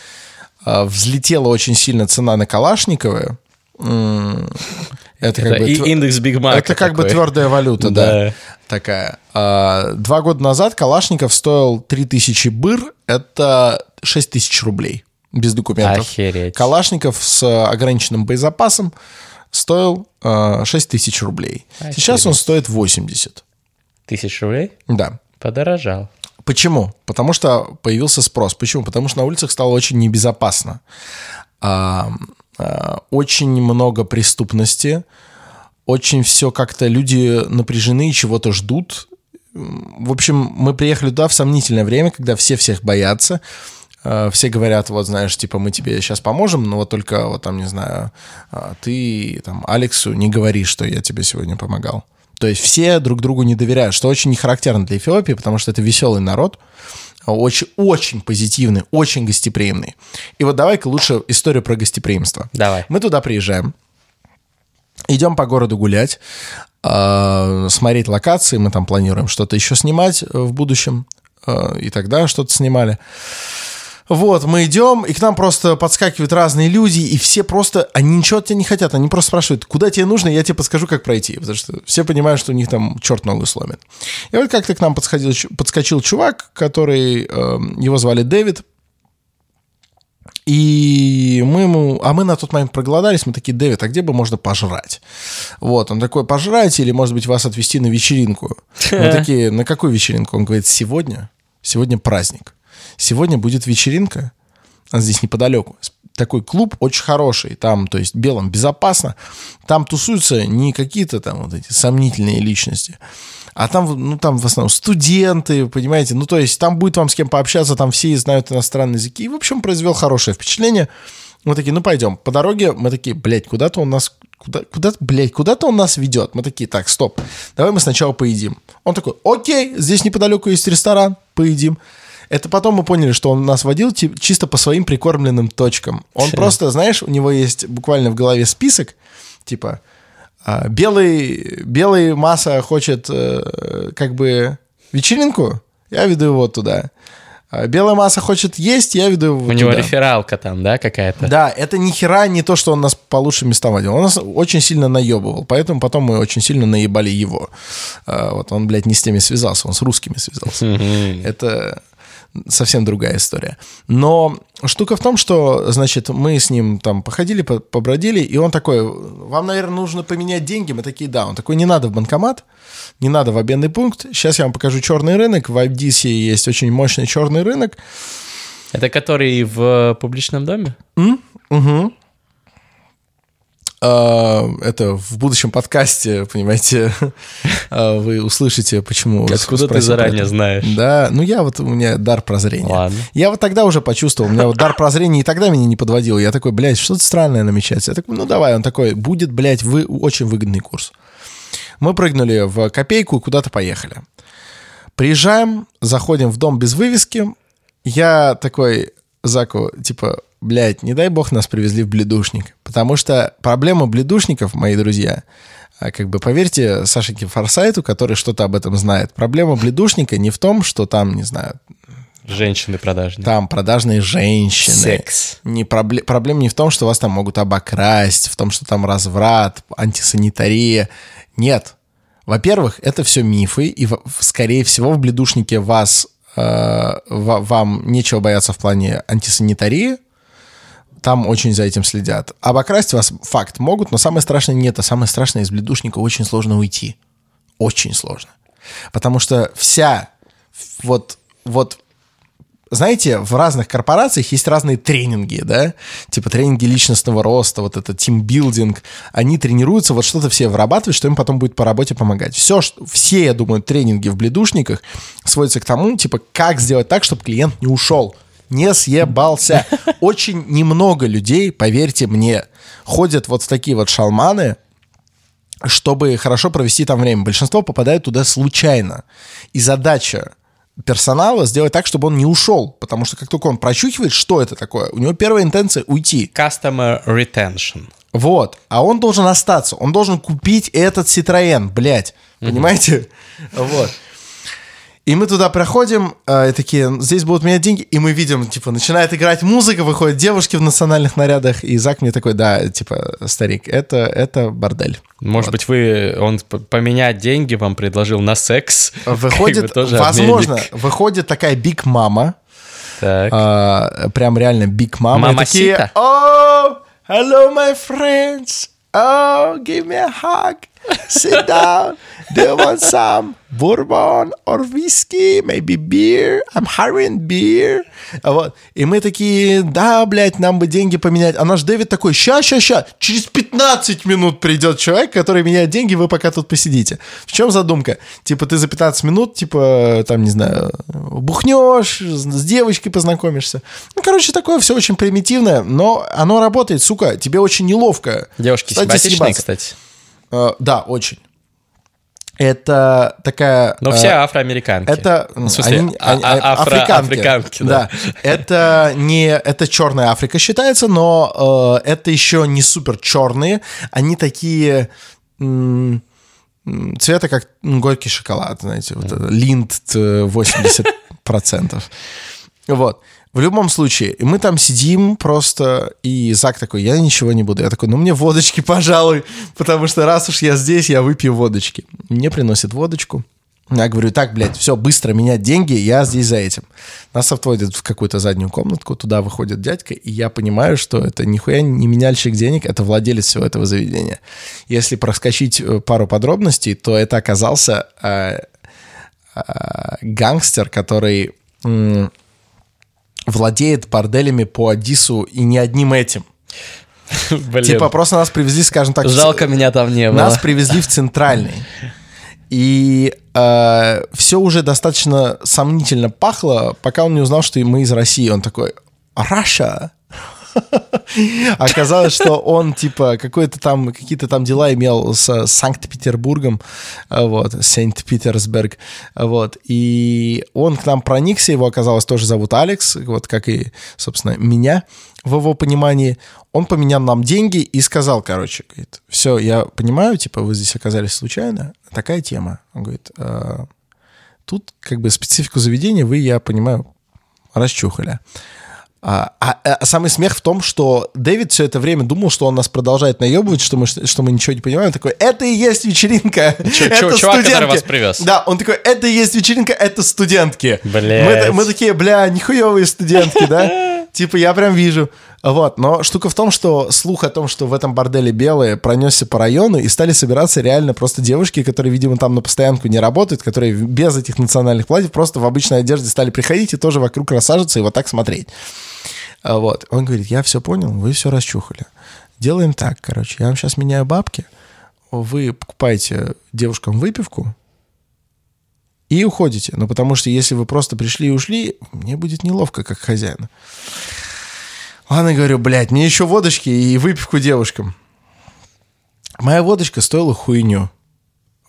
а, взлетела очень сильно цена на Калашниковые, это, как бы, индекс Биг Мака Это как такой. бы твердая валюта, да, да такая. А, два года назад Калашников стоил 3000 быр, это 6000 рублей без документов. Охереть. Калашников с ограниченным боезапасом стоил а, 6 тысяч рублей. Охереть. Сейчас он стоит 80. Тысяч рублей? Да. Подорожал. Почему? Потому что появился спрос. Почему? Потому что на улицах стало очень небезопасно. А, очень много преступности, очень все как-то люди напряжены и чего-то ждут. В общем, мы приехали туда в сомнительное время, когда все всех боятся. Э, все говорят, вот знаешь, типа мы тебе сейчас поможем, но вот только вот там, не знаю, э, ты там Алексу не говори, что я тебе сегодня помогал. То есть все друг другу не доверяют, что очень не характерно для Эфиопии, потому что это веселый народ, очень, очень позитивный, очень гостеприимный. И вот давай-ка лучше историю про гостеприимство. Давай. Мы туда приезжаем, идем по городу гулять, э, смотреть локации, мы там планируем что-то еще снимать э, в будущем, э, и тогда что-то снимали. Вот, мы идем, и к нам просто подскакивают разные люди, и все просто, они ничего от тебя не хотят, они просто спрашивают, куда тебе нужно, я тебе подскажу, как пройти, потому что все понимают, что у них там черт ногу сломит. И вот как-то к нам подсходил, подскочил чувак, который, э, его звали Дэвид, и мы ему, а мы на тот момент проголодались, мы такие, Дэвид, а где бы можно пожрать? Вот, он такой, пожрать или, может быть, вас отвезти на вечеринку? Мы такие, на какую вечеринку? Он говорит, сегодня, сегодня праздник сегодня будет вечеринка, здесь неподалеку, такой клуб очень хороший, там, то есть белым безопасно, там тусуются не какие-то там вот эти сомнительные личности, а там, ну, там в основном студенты, понимаете, ну, то есть там будет вам с кем пообщаться, там все знают иностранные языки, и, в общем, произвел хорошее впечатление. Мы такие, ну, пойдем. По дороге мы такие, блядь, куда-то он нас, куда, куда, блядь, куда-то он нас ведет. Мы такие, так, стоп, давай мы сначала поедим. Он такой, окей, здесь неподалеку есть ресторан, поедим. Это потом мы поняли, что он нас водил чисто по своим прикормленным точкам. Он просто, знаешь, у него есть буквально в голове список, типа, а, белый, белый масса хочет э, как бы вечеринку, я веду его туда. А белая масса хочет есть, я веду его У туда. него рефералка там, да, какая-то? Да, это ни хера не то, что он нас по лучшим местам водил. Он нас очень сильно наебывал, поэтому потом мы очень сильно наебали его. А, вот он, блядь, не с теми связался, он с русскими связался. Это совсем другая история. Но штука в том, что, значит, мы с ним там походили, побродили, и он такой, вам, наверное, нужно поменять деньги. Мы такие, да. Он такой, не надо в банкомат, не надо в обменный пункт. Сейчас я вам покажу черный рынок. В Айбдисе есть очень мощный черный рынок. Это который в публичном доме? Mm? Угу. А, это в будущем подкасте, понимаете, а, вы услышите, почему... Откуда ты заранее знаешь? Да, ну я вот, у меня дар прозрения. Ладно. Я вот тогда уже почувствовал, у меня вот дар прозрения и тогда меня не подводил. Я такой, блядь, что-то странное намечается. Я такой, ну давай, он такой, будет, блядь, вы, очень выгодный курс. Мы прыгнули в копейку и куда-то поехали. Приезжаем, заходим в дом без вывески. Я такой, Заку, типа, блядь, не дай бог нас привезли в бледушник. Потому что проблема бледушников, мои друзья, а, как бы поверьте Сашеньке Форсайту, который что-то об этом знает, проблема бледушника не в том, что там, не знаю... Женщины продажные. Там продажные женщины. Секс. Не проблем, проблема не в том, что вас там могут обокрасть, в том, что там разврат, антисанитария. Нет. Во-первых, это все мифы, и, скорее всего, в бледушнике вас, э, вам нечего бояться в плане антисанитарии, там очень за этим следят. Обокрасть вас, факт, могут, но самое страшное нет. А самое страшное из бледушника очень сложно уйти. Очень сложно. Потому что вся вот, вот знаете, в разных корпорациях есть разные тренинги, да, типа тренинги личностного роста, вот это тимбилдинг, они тренируются, вот что-то все вырабатывают, что им потом будет по работе помогать. Все, все, я думаю, тренинги в бледушниках сводятся к тому, типа, как сделать так, чтобы клиент не ушел не съебался. Очень немного людей, поверьте мне, ходят вот в такие вот шалманы, чтобы хорошо провести там время. Большинство попадают туда случайно. И задача персонала сделать так, чтобы он не ушел. Потому что как только он прочухивает, что это такое, у него первая интенция уйти. Customer retention. Вот. А он должен остаться. Он должен купить этот Citroën, блядь. Понимаете? Вот. И мы туда проходим, э, и такие, здесь будут менять деньги, и мы видим, типа, начинает играть музыка, выходят девушки в национальных нарядах, и Зак мне такой, да, типа, старик, это, это бордель. Может вот. быть, вы, он поменять деньги вам предложил на секс? Выходит, возможно, обменник. выходит такая биг мама, так. А, прям реально биг мама. Мама такие, oh, hello, my friends, oh, give me a hug, sit down, do you want some? Bourbon or whiskey, maybe beer, I'm hiring beer. Вот. И мы такие, да, блядь, нам бы деньги поменять. А наш Дэвид такой, ща, ща, ща, через 15 минут придет человек, который меняет деньги, вы пока тут посидите. В чем задумка? Типа ты за 15 минут, типа, там, не знаю, бухнешь, с девочкой познакомишься. Ну, короче, такое все очень примитивное, но оно работает, сука, тебе очень неловко. Девушки кстати, симпатичные, кстати. Uh, да, очень. Это такая... Но э, все афроамериканки. Это В смысле, они- а- они- а- афро- африканки. африканки, да. Это не это черная Африка считается, но э, это еще не супер черные. Они такие цвета как горький шоколад, знаете, вот это, линд э, 80%. Вот. В любом случае, мы там сидим просто, и Зак такой, я ничего не буду. Я такой, ну мне водочки, пожалуй, потому что раз уж я здесь, я выпью водочки. Мне приносят водочку. Я говорю, так, блядь, все, быстро менять деньги, я здесь за этим. Нас отводят в какую-то заднюю комнатку, туда выходит дядька, и я понимаю, что это нихуя не меняльщик денег, это владелец всего этого заведения. Если проскочить э, пару подробностей, то это оказался э, э, гангстер, который м, владеет борделями по Адису и не одним этим. Блин, Типа просто нас привезли, скажем так, в жалко меня там не было. нас привезли в центральный. И все уже достаточно сомнительно пахло, пока он не узнал, что мы из России. Он такой, Раша. Оказалось, что он, типа, какой-то там, какие-то там дела имел с Санкт-Петербургом, вот, Сент-Питерсберг, вот, и он к нам проникся, его оказалось тоже зовут Алекс, вот, как и, собственно, меня, в его понимании, он поменял нам деньги и сказал, короче, говорит, все, я понимаю, типа, вы здесь оказались случайно, такая тема. Он говорит, «А, тут как бы специфику заведения вы, я понимаю, расчухали. А, а- а самый смех в том, что Дэвид все это время думал, что он нас продолжает наебывать, что мы, что мы ничего не понимаем. Он такой, это и есть вечеринка. Чё- это чувак, который студентки». вас привез. Да, он такой, это и есть вечеринка, это студентки. Блядь. Мы, мы такие, бля, нихуевые студентки, да? Типа, я прям вижу. Вот, но штука в том, что слух о том, что в этом борделе белые, пронесся по району, и стали собираться реально просто девушки, которые, видимо, там на постоянку не работают, которые без этих национальных платьев просто в обычной одежде стали приходить и тоже вокруг рассаживаться и вот так смотреть. А Вот. Он говорит, я все понял, вы все расчухали. Делаем так, короче, я вам сейчас меняю бабки, вы покупаете девушкам выпивку и уходите. Ну, потому что если вы просто пришли и ушли, мне будет неловко, как хозяину. Ладно, говорю, блядь, мне еще водочки и выпивку девушкам. Моя водочка стоила хуйню.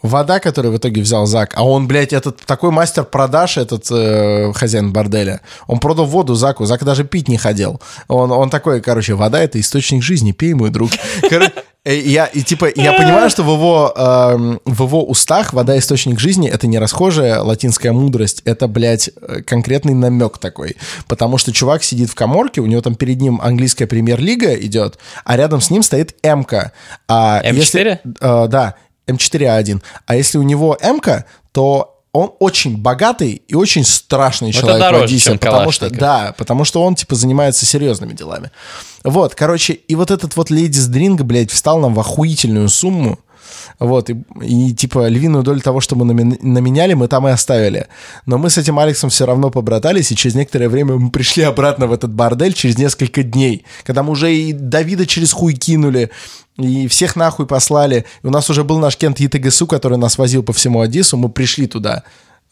Вода, которую в итоге взял Зак, а он, блядь, этот такой мастер продаж, этот э, хозяин борделя, он продал воду Заку, Зак даже пить не хотел. Он, он такой, короче, вода — это источник жизни, пей, мой друг. Короче, э, я, и, типа, я понимаю, что в его, эм, в его устах вода — источник жизни — это не расхожая латинская мудрость, это, блядь, э, конкретный намек такой. Потому что чувак сидит в коморке, у него там перед ним английская премьер-лига идет, а рядом с ним стоит М-ка. А М4? если- Э, да, М4А1. А если у него М-ка, то он очень богатый и очень страшный Это человек дороже, чем потому что, да, потому что он, типа, занимается серьезными делами. Вот, короче, и вот этот вот Ladies Drink, блядь, встал нам в охуительную сумму, вот, и, и, типа львиную долю того, что мы наменяли, мы там и оставили. Но мы с этим Алексом все равно побратались, и через некоторое время мы пришли обратно в этот бордель через несколько дней, когда мы уже и Давида через хуй кинули, и всех нахуй послали. И у нас уже был наш Кент ЕТГСУ, который нас возил по всему Одессу, мы пришли туда,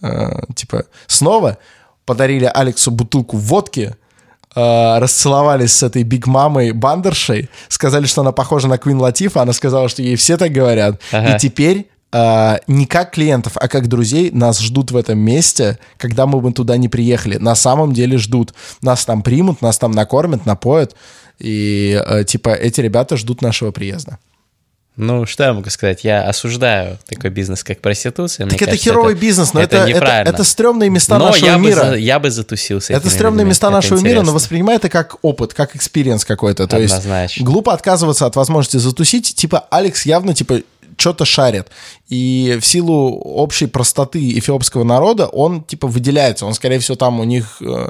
э, типа, снова, подарили Алексу бутылку водки, э, расцеловались с этой Биг Мамой Бандершей, сказали, что она похожа на Квин Латифа, она сказала, что ей все так говорят. Ага. И теперь э, не как клиентов, а как друзей нас ждут в этом месте, когда мы бы туда не приехали. На самом деле ждут. Нас там примут, нас там накормят, напоят. И, э, типа, эти ребята ждут нашего приезда. Ну, что я могу сказать? Я осуждаю такой бизнес, как проституция. Мне так это кажется, херовый бизнес, но это, это, неправильно. это стрёмные места Но нашего я бы, мира. за- я бы затусился. Это стрёмные людьми. места Это нашего мира, но интересно. воспринимай это как опыт, как experience какой-то. То есть Однозначно. глупо отказываться от возможности затусить. Типа Алекс явно типа что-то шарит. И в силу общей простоты эфиопского народа он типа выделяется. Он, скорее всего, там у них э,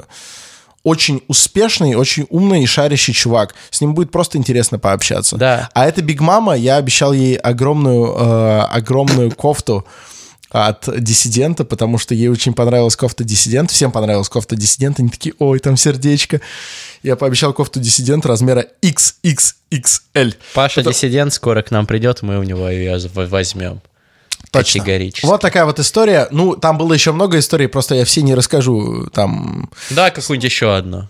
очень успешный, очень умный и шарящий чувак. С ним будет просто интересно пообщаться. Да. А эта Биг Мама, я обещал ей огромную, э, огромную кофту от диссидента, потому что ей очень понравилась кофта диссидент. Всем понравилась кофта диссидент. Они такие, ой, там сердечко. Я пообещал кофту диссидент размера XXXL. Паша диссидент скоро к нам придет, мы у него ее возьмем. Точно. Категорически. Вот такая вот история. Ну, там было еще много историй, просто я все не расскажу. Там Да, какую-нибудь еще одну.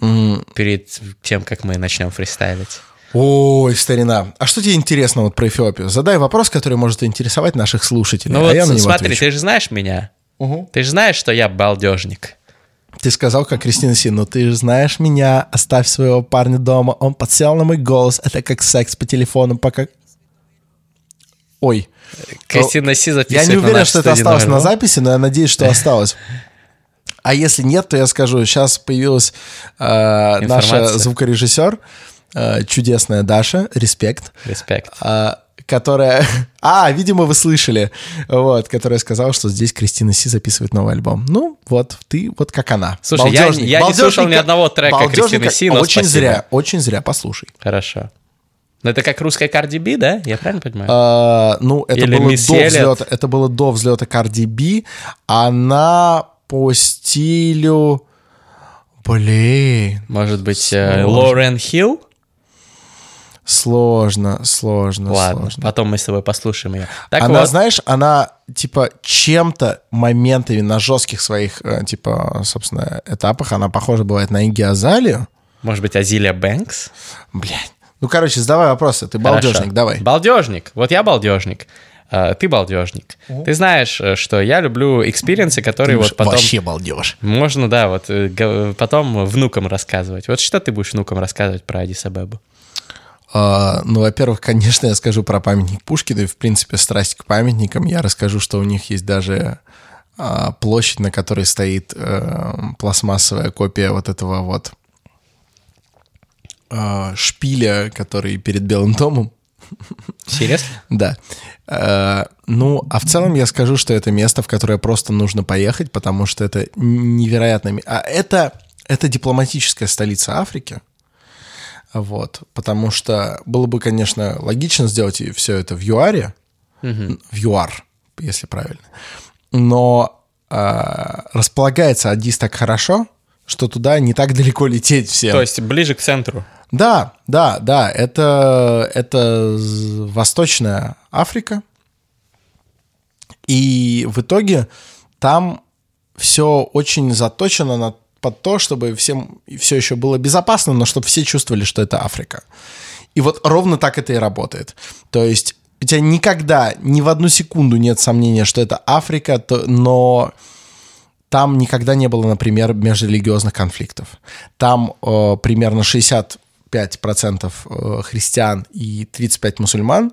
м, Перед тем, как мы начнем фристайлить. Ой, старина. А что тебе интересно вот про Эфиопию? Задай вопрос, который может интересовать наших слушателей. Ну а я на вот него смотри, отвечу. ты же знаешь меня. Мгм. Ты же знаешь, что я балдежник. Ты сказал, как Кристина Си, ну ты же знаешь меня, оставь своего парня дома, он подсел на мой голос, это как секс по телефону, пока... Ой, Кристина Си я записывает не на уверен, наш что это осталось на записи, но я надеюсь, что осталось. А если нет, то я скажу, сейчас появилась э, наша звукорежиссер, э, чудесная Даша, респект, Респект. а, которая... А, видимо, вы слышали. Вот, которая сказала, что здесь Кристина Си записывает новый альбом. Ну, вот, ты вот как она. Слушай, я- Балдежник. я не Балдежник слушал ни одного трека Кристины Си, но Очень спасибо. зря, очень зря, послушай. Хорошо. Ну, это как русская Карди Би, да? Я правильно понимаю? А, ну, это Или было до взлета. Это было до взлета Cardi B. Она по стилю... Блин, Может быть, э, сложно. Лорен Хилл? сложно, сложно, Ладно, сложно. потом мы с тобой послушаем ее. Так она, вот, знаешь, она типа чем-то моментами на жестких своих, э, типа, собственно, этапах, она похожа бывает на Игги Азалию. может быть, Азилия Бэнкс? Блядь. Ну, короче, задавай вопросы. Ты балдежник, Хорошо. давай. Балдежник. Вот я балдежник. А, Ты балдежник. Ты знаешь, э, что я люблю experience ы, которые вот потом... Вообще балдеж. Можно, да, вот э, потом внукам рассказывать. Вот что ты будешь внукам рассказывать про Адис Абебу? А, ну, во-первых, конечно, я скажу про памятник Пушкина и, в принципе, страсть к памятникам. Я расскажу, что у них есть даже а, площадь, на которой стоит э, пластмассовая копия вот этого вот а, шпиля, который перед Белым домом. Серьезно? Да. Э, ну, а в целом я скажу, что это место, в которое просто нужно поехать, потому что это невероятно... А это, это дипломатическая столица Африки. Вот. Потому что было бы, конечно, логично сделать все это в ЮАРе, в ЮАР, если правильно. Но а, располагается Адис так хорошо, что туда не так далеко лететь всем. То есть ближе к центру. Да, да, да, это, это Восточная Африка. И в итоге там все очень заточено на, под то, чтобы всем все еще было безопасно, но чтобы все чувствовали, что это Африка. И вот ровно так это и работает. То есть у тебя никогда, ни в одну секунду нет сомнения, что это Африка, то, но там никогда не было, например, межрелигиозных конфликтов. Там э, примерно 60 35% э, христиан и 35 мусульман,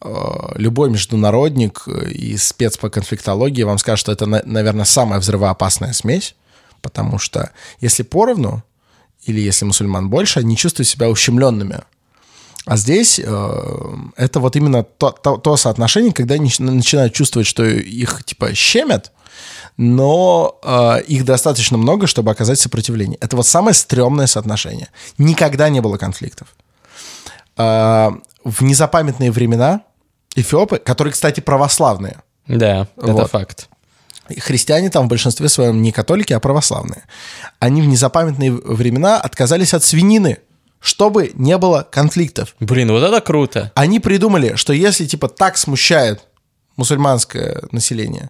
э, любой международник э, и спец по конфликтологии вам скажет, что это, наверное, самая взрывоопасная смесь, потому что если поровну, или если мусульман больше, они чувствуют себя ущемленными. А здесь э, это вот именно то, то, то соотношение, когда они начинают чувствовать, что их типа щемят, но э, их достаточно много, чтобы оказать сопротивление. Это вот самое стрёмное соотношение. Никогда не было конфликтов. Э, в незапамятные времена эфиопы, которые, кстати, православные, Да, это Вот. факт. и христиане там в большинстве своем не католики, а православные, они в незапамятные времена отказались от свинины, чтобы не было конфликтов. Блин, вот это круто. Они придумали, что если типа так смущает мусульманское население,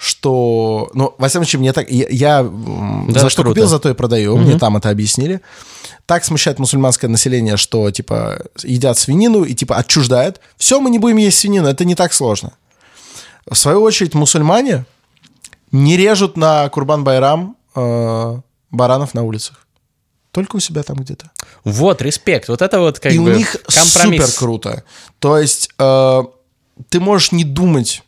что, ну, во всяком случае, мне так, я, я, Да, за что круто. купил, за то и продаю, мне там это объяснили. Так смущает мусульманское население, что, типа, едят свинину и, типа, отчуждает. Все, мы не будем есть свинину, это не так сложно. В свою очередь, мусульмане не режут на Курбан-Байрам э, баранов на улицах. Только у себя там где-то. Вот, респект. Вот это вот как и бы у них компромисс. супер круто. То есть э, ты можешь не думать,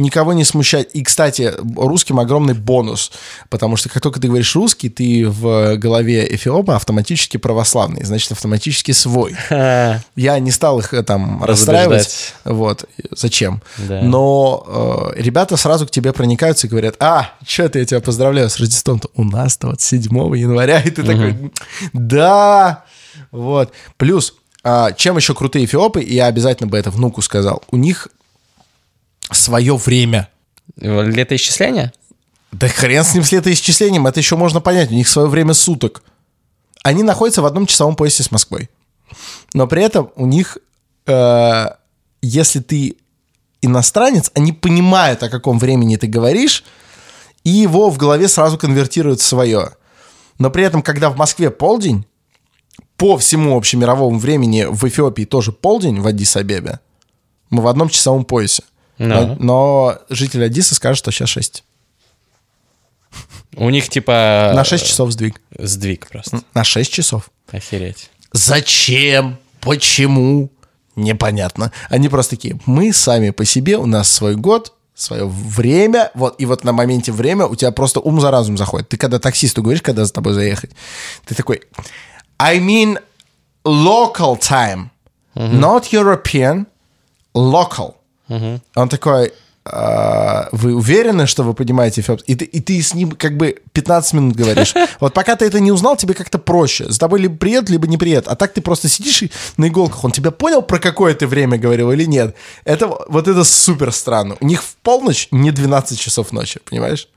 никого не смущать. И, кстати, русским огромный бонус, потому что как только ты говоришь русский, ты в голове Эфиопа автоматически православный, значит, автоматически свой. Я не стал их э, там расстраивать. Вот, зачем? Да. Но э, ребята сразу к тебе проникаются и говорят, а, что ты, я тебя поздравляю с Рождеством-то. У нас-то вот 7 января, и ты такой, да, вот. Плюс, а, чем еще крутые эфиопы, и я обязательно бы это внуку сказал, у них свое время. Летоисчисление? Да хрен с ним с летоисчислением, это еще можно понять, у них свое время суток. Они находятся в одном часовом поясе с Москвой. Но при этом у них, э, если ты иностранец, они понимают, о каком времени ты говоришь, и его в голове сразу конвертируют в свое. Но при этом, когда в Москве полдень, по всему общемировому времени в Эфиопии тоже полдень в Аддис-Абебе. Мы в одном часовом поясе. Но, но житель Аддиса скажет, что сейчас 6. У них типа... На 6 часов сдвиг. Сдвиг просто. На 6 часов. Охереть. Зачем? Почему? Непонятно. Они просто такие, мы сами по себе, у нас свой год, свое время, вот, и вот на моменте время у тебя просто ум за разум заходит. Ты когда таксисту говоришь, когда за тобой заехать, ты такой, I mean local time, not European, local. Он такой, «А, вы уверены, что вы понимаете Фёб? И ты, и ты с ним как бы 15 минут говоришь. Вот пока ты это не узнал, тебе как-то проще. С тобой либо приедут, либо не приедут. А так ты просто сидишь и на иголках. Он тебя понял, про какое ты время говорил или нет? Это, вот это супер странно. У них в полночь не 12 часов ночи, понимаешь?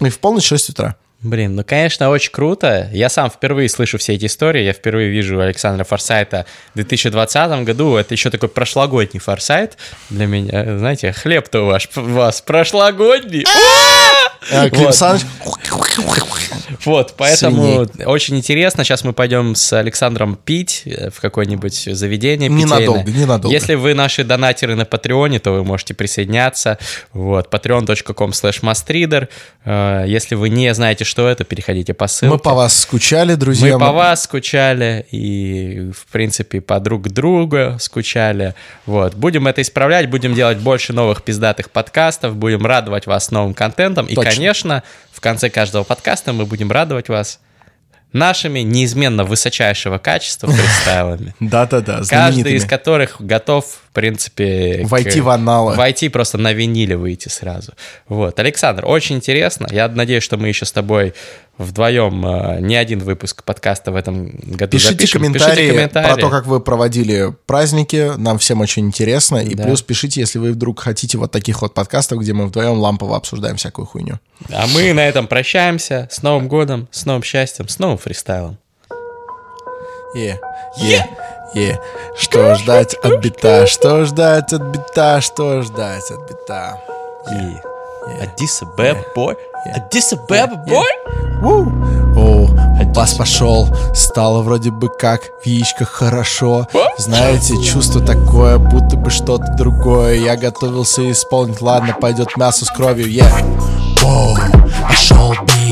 Них в полночь 6 утра. Блин, ну, конечно, очень круто. Я сам впервые слышу все эти истории. Я впервые вижу Александра Форсайта в 2020 году. Это еще такой прошлогодний Форсайт для меня. Знаете, хлеб-то у вас, прошлогодний. А, Клим Вот. Саныч, Вот, поэтому Свиней. очень интересно. Сейчас мы пойдем с Александром пить э, в какое-нибудь заведение Ненадолго, питейное. ненадолго. Если вы наши донатеры на Патреоне, то вы можете присоединяться. Вот, patreon.com slash mastreader. Э, Если вы не знаете, что это, переходите по ссылке. мы по вас скучали, друзья. Мы по вас скучали и, в принципе, по друг друга скучали. Вот. Будем это исправлять, будем делать больше новых пиздатых подкастов, будем радовать вас новым контентом. И, Точно. конечно, в конце каждого подкаста мы будем радовать вас нашими неизменно высочайшего качества фристайлами. Да-да-да, Каждый из которых готов, принципе... к- Войти в анналы. Войти просто на виниле выйти сразу. Вот. Александр, очень интересно. Я надеюсь, что мы еще с тобой вдвоем э, не один выпуск подкаста в этом году Пишите запишем. комментарии, Пишите комментарии. про то, как вы проводили праздники. Нам всем очень интересно. И Да. плюс пишите, если вы вдруг хотите вот таких вот подкастов, где мы вдвоем лампово обсуждаем всякую хуйню. А мы на этом прощаемся. С Новым годом, с новым счастьем, с новым фристайлом. Е, е, е. Что ждать от бита? Что ждать от бита? Что ждать от бита? И Аддис Абеба, бой. Аддис Абеба, бой. О, бас пошел, стало вроде бы как в яичках хорошо. Знаете, чувство такое, будто бы что-то другое. Я готовился исполнить, ладно, пойдет мясо с кровью, е. Воу, пошел бит,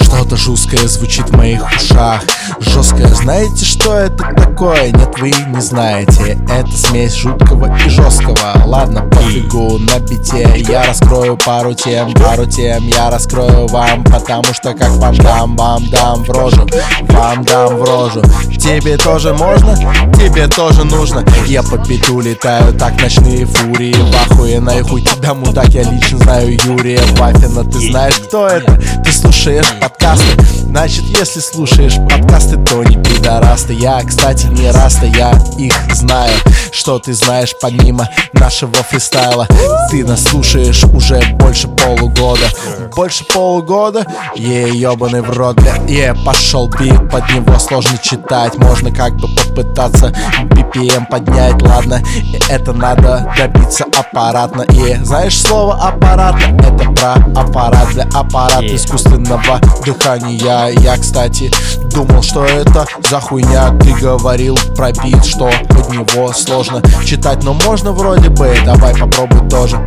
что-то жесткое звучит в моих ушах. Жесткое, знаете, что это такое? Нет, вы не знаете. Это смесь жуткого и жесткого. Ладно, пофигу на бите. Я раскрою пару тем, пару тем я раскрою вам, потому что как вам дам, вам дам в рожу, вам дам в рожу. Тебе тоже можно, тебе тоже нужно. Я по биту летаю, так ночные фурии в ахуе нахуй тебя, мудак, я лично знаю Юрия Вафина. Ты знаешь, кто это? Ты слушаешь подкасты. Значит, если слушаешь подкасты, то не пидорасты. Я, кстати, не раста, я их знаю. Что ты знаешь помимо нашего фристайла? Ты нас слушаешь уже больше полугода. Больше полугода? Е, ебаный в рот, бля. Е, пошел бит, под него сложно читать. Можно как бы попытаться BPM поднять, ладно. Это надо добиться аппаратно. И знаешь слово аппаратно? Это про аппарат для аппарата искусственного дыхания. Я, кстати, думал, что это за хуйня. Ты говорил про бит, что под него сложно читать, но можно вроде бы. Давай попробуй тоже.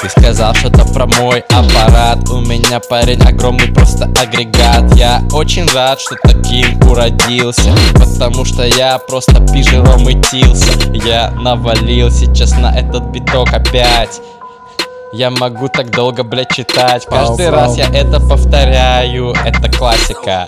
Ты сказал что-то про мой аппарат. У меня парень огромный, просто агрегат. Я очень рад, что таким уродился Потому что я просто пижером идтился Я навалил сейчас на этот биток опять. Я могу так долго, блядь, читать. Каждый раз я это повторяю. Это классика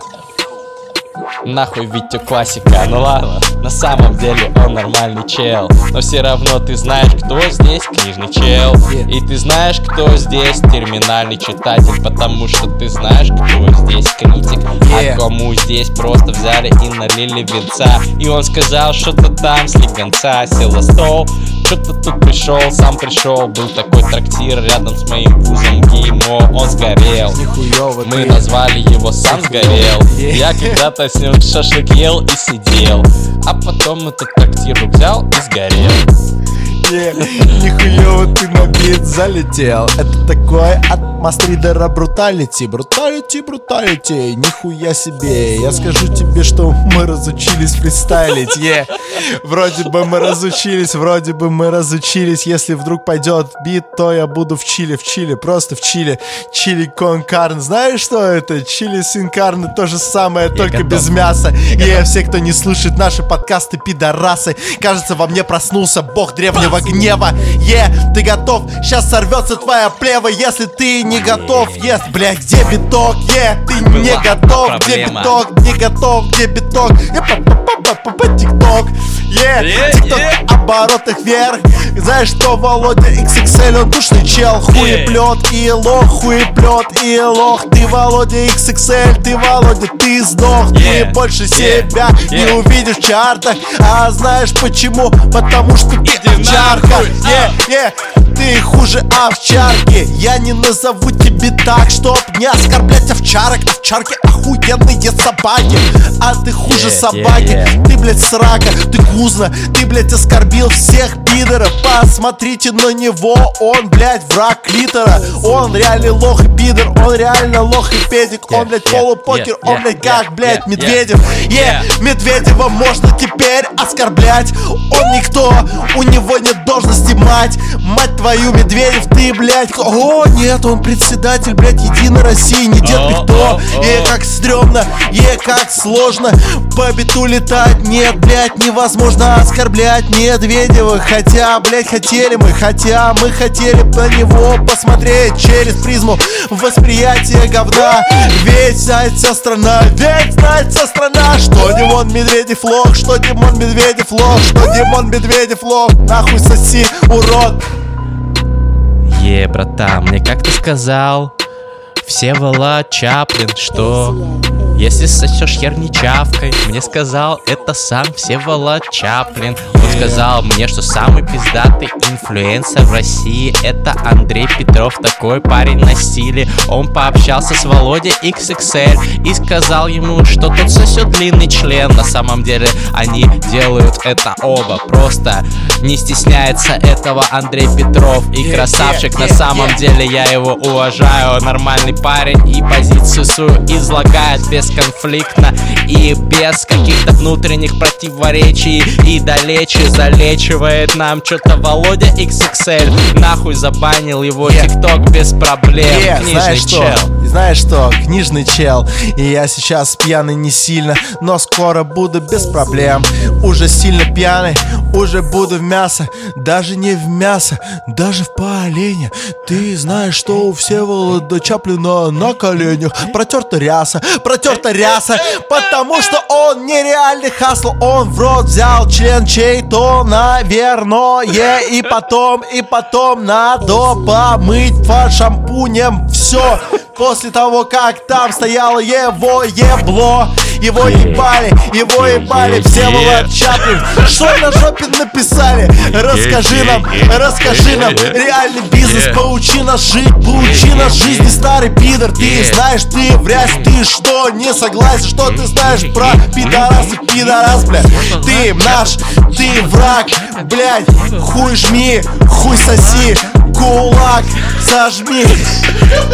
Нахуй Витю классика. Ну ладно, на самом деле он нормальный чел. Но все равно ты знаешь, кто здесь книжный чел. И ты знаешь, кто здесь терминальный читатель Потому что ты знаешь, кто здесь критик. А кому здесь просто взяли и налили венца. И он сказал, что-то там слегонца Сел за стол, что-то тут пришел, сам пришел Был такой трактир рядом с моим вузом ГИМО Он сгорел. Мы назвали его «Сам сгорел». Я когда-то с ним шашлык ел и сидел А потом этот трактир взял и сгорел. Yeah. Нихуево ты на бит залетел. Это такой от мастридера бруталити Бруталити, бруталити. Нихуя себе. Я скажу тебе, что мы разучились фристайлить yeah. Вроде бы мы разучились, вроде бы мы разучились. Если вдруг пойдет бит, то я буду в Чили, в Чили Просто в Чили. Чили кон карн Знаешь, что это? Чили син карн То же самое, только готов. без мяса. И все, кто не слушает наши подкасты, пидорасы. Кажется, во мне проснулся бог древнего гнева. Е, ты готов? Сейчас сорвется твоя плева Если ты не готов, ест, блядь, где биток? Е, ты не Была готов, где биток? Не готов, где биток? Па-па-па-па-па, тикток Е, тикток, е. оборот их вверх Знаешь что, Володя, XXL, он душный чел Хуеплет и лох, хуеплет и лох Ты, Володя, XXL, ты, Володя, ты сдох Ты Yeah. больше Yeah. себя не Yeah. увидишь в чартах А знаешь почему? Потому что ты овчарка Е, е, Ты хуже овчарки Я не назову тебе так, чтоб не оскорблять овчарок? Овчарки охуенные собаки А ты хуже Yeah, собаки. Yeah, yeah. Ты, блядь, срака, ты гузна Ты, блядь, оскорбил всех пидоров. Посмотрите на него, он, блядь, враг клитора Он реальный лох и пидор Он реально лох и педик. Он, блядь, полупокер Он, блядь, как, блядь, Медведев. Е. Медведева можно теперь оскорблять. Он никто, у него нет должности мать. Мать твою, Медведев, ты, блядь О, нет, он председатель, блядь, Единой России. Не дед никто. Е, как стрёмно, е, как сложно. По биту летать, нет, блядь, невозможно оскорблять Медведева. Хотя, блядь, хотели мы, хотя мы хотели на него посмотреть Через призму восприятия говна. Ведь знает вся страна, ведь знает вся страна Что Димон Медведев лох, что Димон Медведев лох Что Димон Медведев лох, нахуй соси, урод Е, братан, мне как ты сказал, Всеволод Чаплин, что если сосешь хер не чавкой, мне сказал это сам Всеволод Чаплин. Он сказал мне, что самый пиздатый инфлюенсер в России это Андрей Петров, такой парень на стиле. Он пообщался с Володей XXL и сказал ему, что тот сосет длинный член. На самом деле они делают это оба. Просто не стесняется этого Андрей Петров и красавчик. На самом деле я его уважаю, нормальный парень и позицию свою излагает бесконфликтно и без каких-то внутренних противоречий и далече залечивает нам что-то Володя XXL нахуй забанил его Yeah. тикток без проблем. Е, Книжный знаешь что? Знаешь что? Книжный чел. И я сейчас пьяный не сильно, но скоро буду без проблем. Уже сильно пьяный, уже буду в мясо. Даже не в мясо, даже в поленье. Ты знаешь, что у Всеволода Чаплина на коленях протерта ряса, протерта ряса, потому что он нереальный хасл. Он в рот взял член чей-то, наверное, и потом, и потом надо помыть по шампунем все. После того, как там стояло его ебло, его ебали, его ебали, все Влад Чаплин. Что на жопе написали? Расскажи нам, расскажи нам, реальный бизнес, поучи нас жить, поучи нас жизни, старый пидор. Ты знаешь, ты врязь, ты что, не согласен, что ты знаешь про пидорасы, пидорас, блядь. Ты наш, ты враг, блядь, хуй жми, хуй соси, кулак сожми.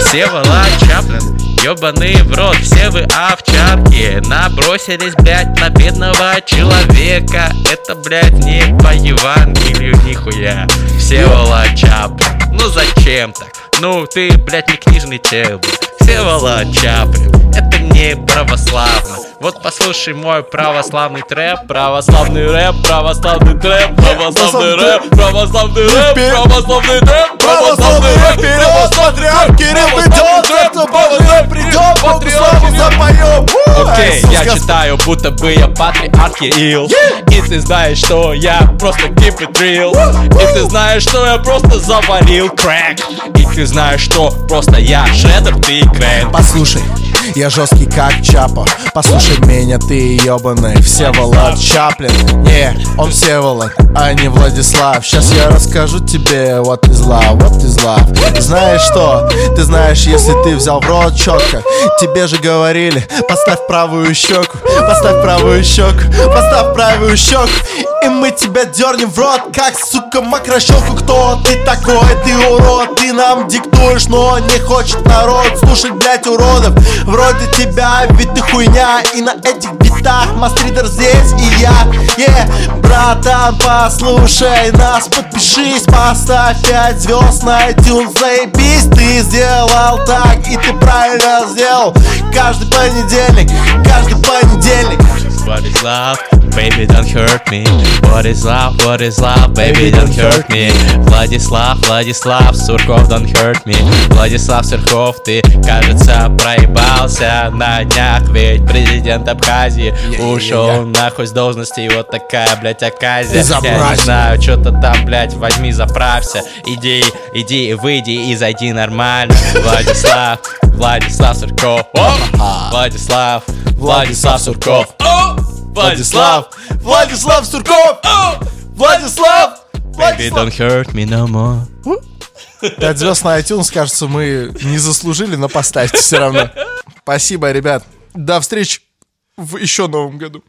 Всеволод Чаплин, ёбаный в рот, все вы овчарки. Набросились, блядь, на бедного человека. Это, блядь, не по Евангелию нихуя. Всеволод Чаплин, ну зачем так? Ну ты, блядь, не книжный чел, блядь. Всеволод Чаплин, это не православно Вот послушай мой православный трэп. Православный рэп, православный трэп Православный рэп, православный рэп, православный трэп Православный рэп вперед, патриарх Кирилл идет, завтра Божий придет, Богу славу запоем. Окей, я читаю, будто бы я патриарх Кирилл И ты знаешь, что я просто keep it real. И ты знаешь, что я просто заварил крэк И ты знаешь, что просто я шредер, ты крэн Послушай, я жесткий как Чапа. Послушай Слушай меня, ты ебаный Всеволод Чаплин. Не, он Всеволод, а не Владислав. Сейчас я расскажу тебе what is love, what is love Знаешь что? Ты знаешь, если ты взял в рот четко Тебе же говорили, поставь правую щеку Поставь правую щеку, поставь правую щеку И мы тебя дернем в рот, как, сука, макрощелку Кто ты такой? Ты урод, ты нам диктуешь Но не хочет народ. Слушать, блять, уродов. Вроде тебя, ведь ты хуйня И на этих битах Мастридер здесь и я yeah. Братан, послушай нас, подпишись Поставь 5 звезд на iTunes, заебись Ты сделал так, и ты правильно сделал Каждый понедельник, каждый понедельник? Baby, don't hurt me. What is love? What is love? Baby, don't hurt me. Владислав, Владислав, Сурков, don't hurt me. Владислав Сурков, ты, кажется, проебался на днях, ведь президент Абхазии ушел нахуй с должности, и вот такая, блядь, оказия. Я не знаю, что-то там, блядь, возьми, заправься. Иди, иди, выйди и зайди нормально. Владислав, Владислав Сурков. Владислав, Владислав Сурков. Владислав, Владислав Сурков! Владислав! baby, don't hurt me no more. 5 звезд на iTunes, кажется, мы не заслужили, но поставьте все равно. Спасибо, ребят. До встречи в еще новом году.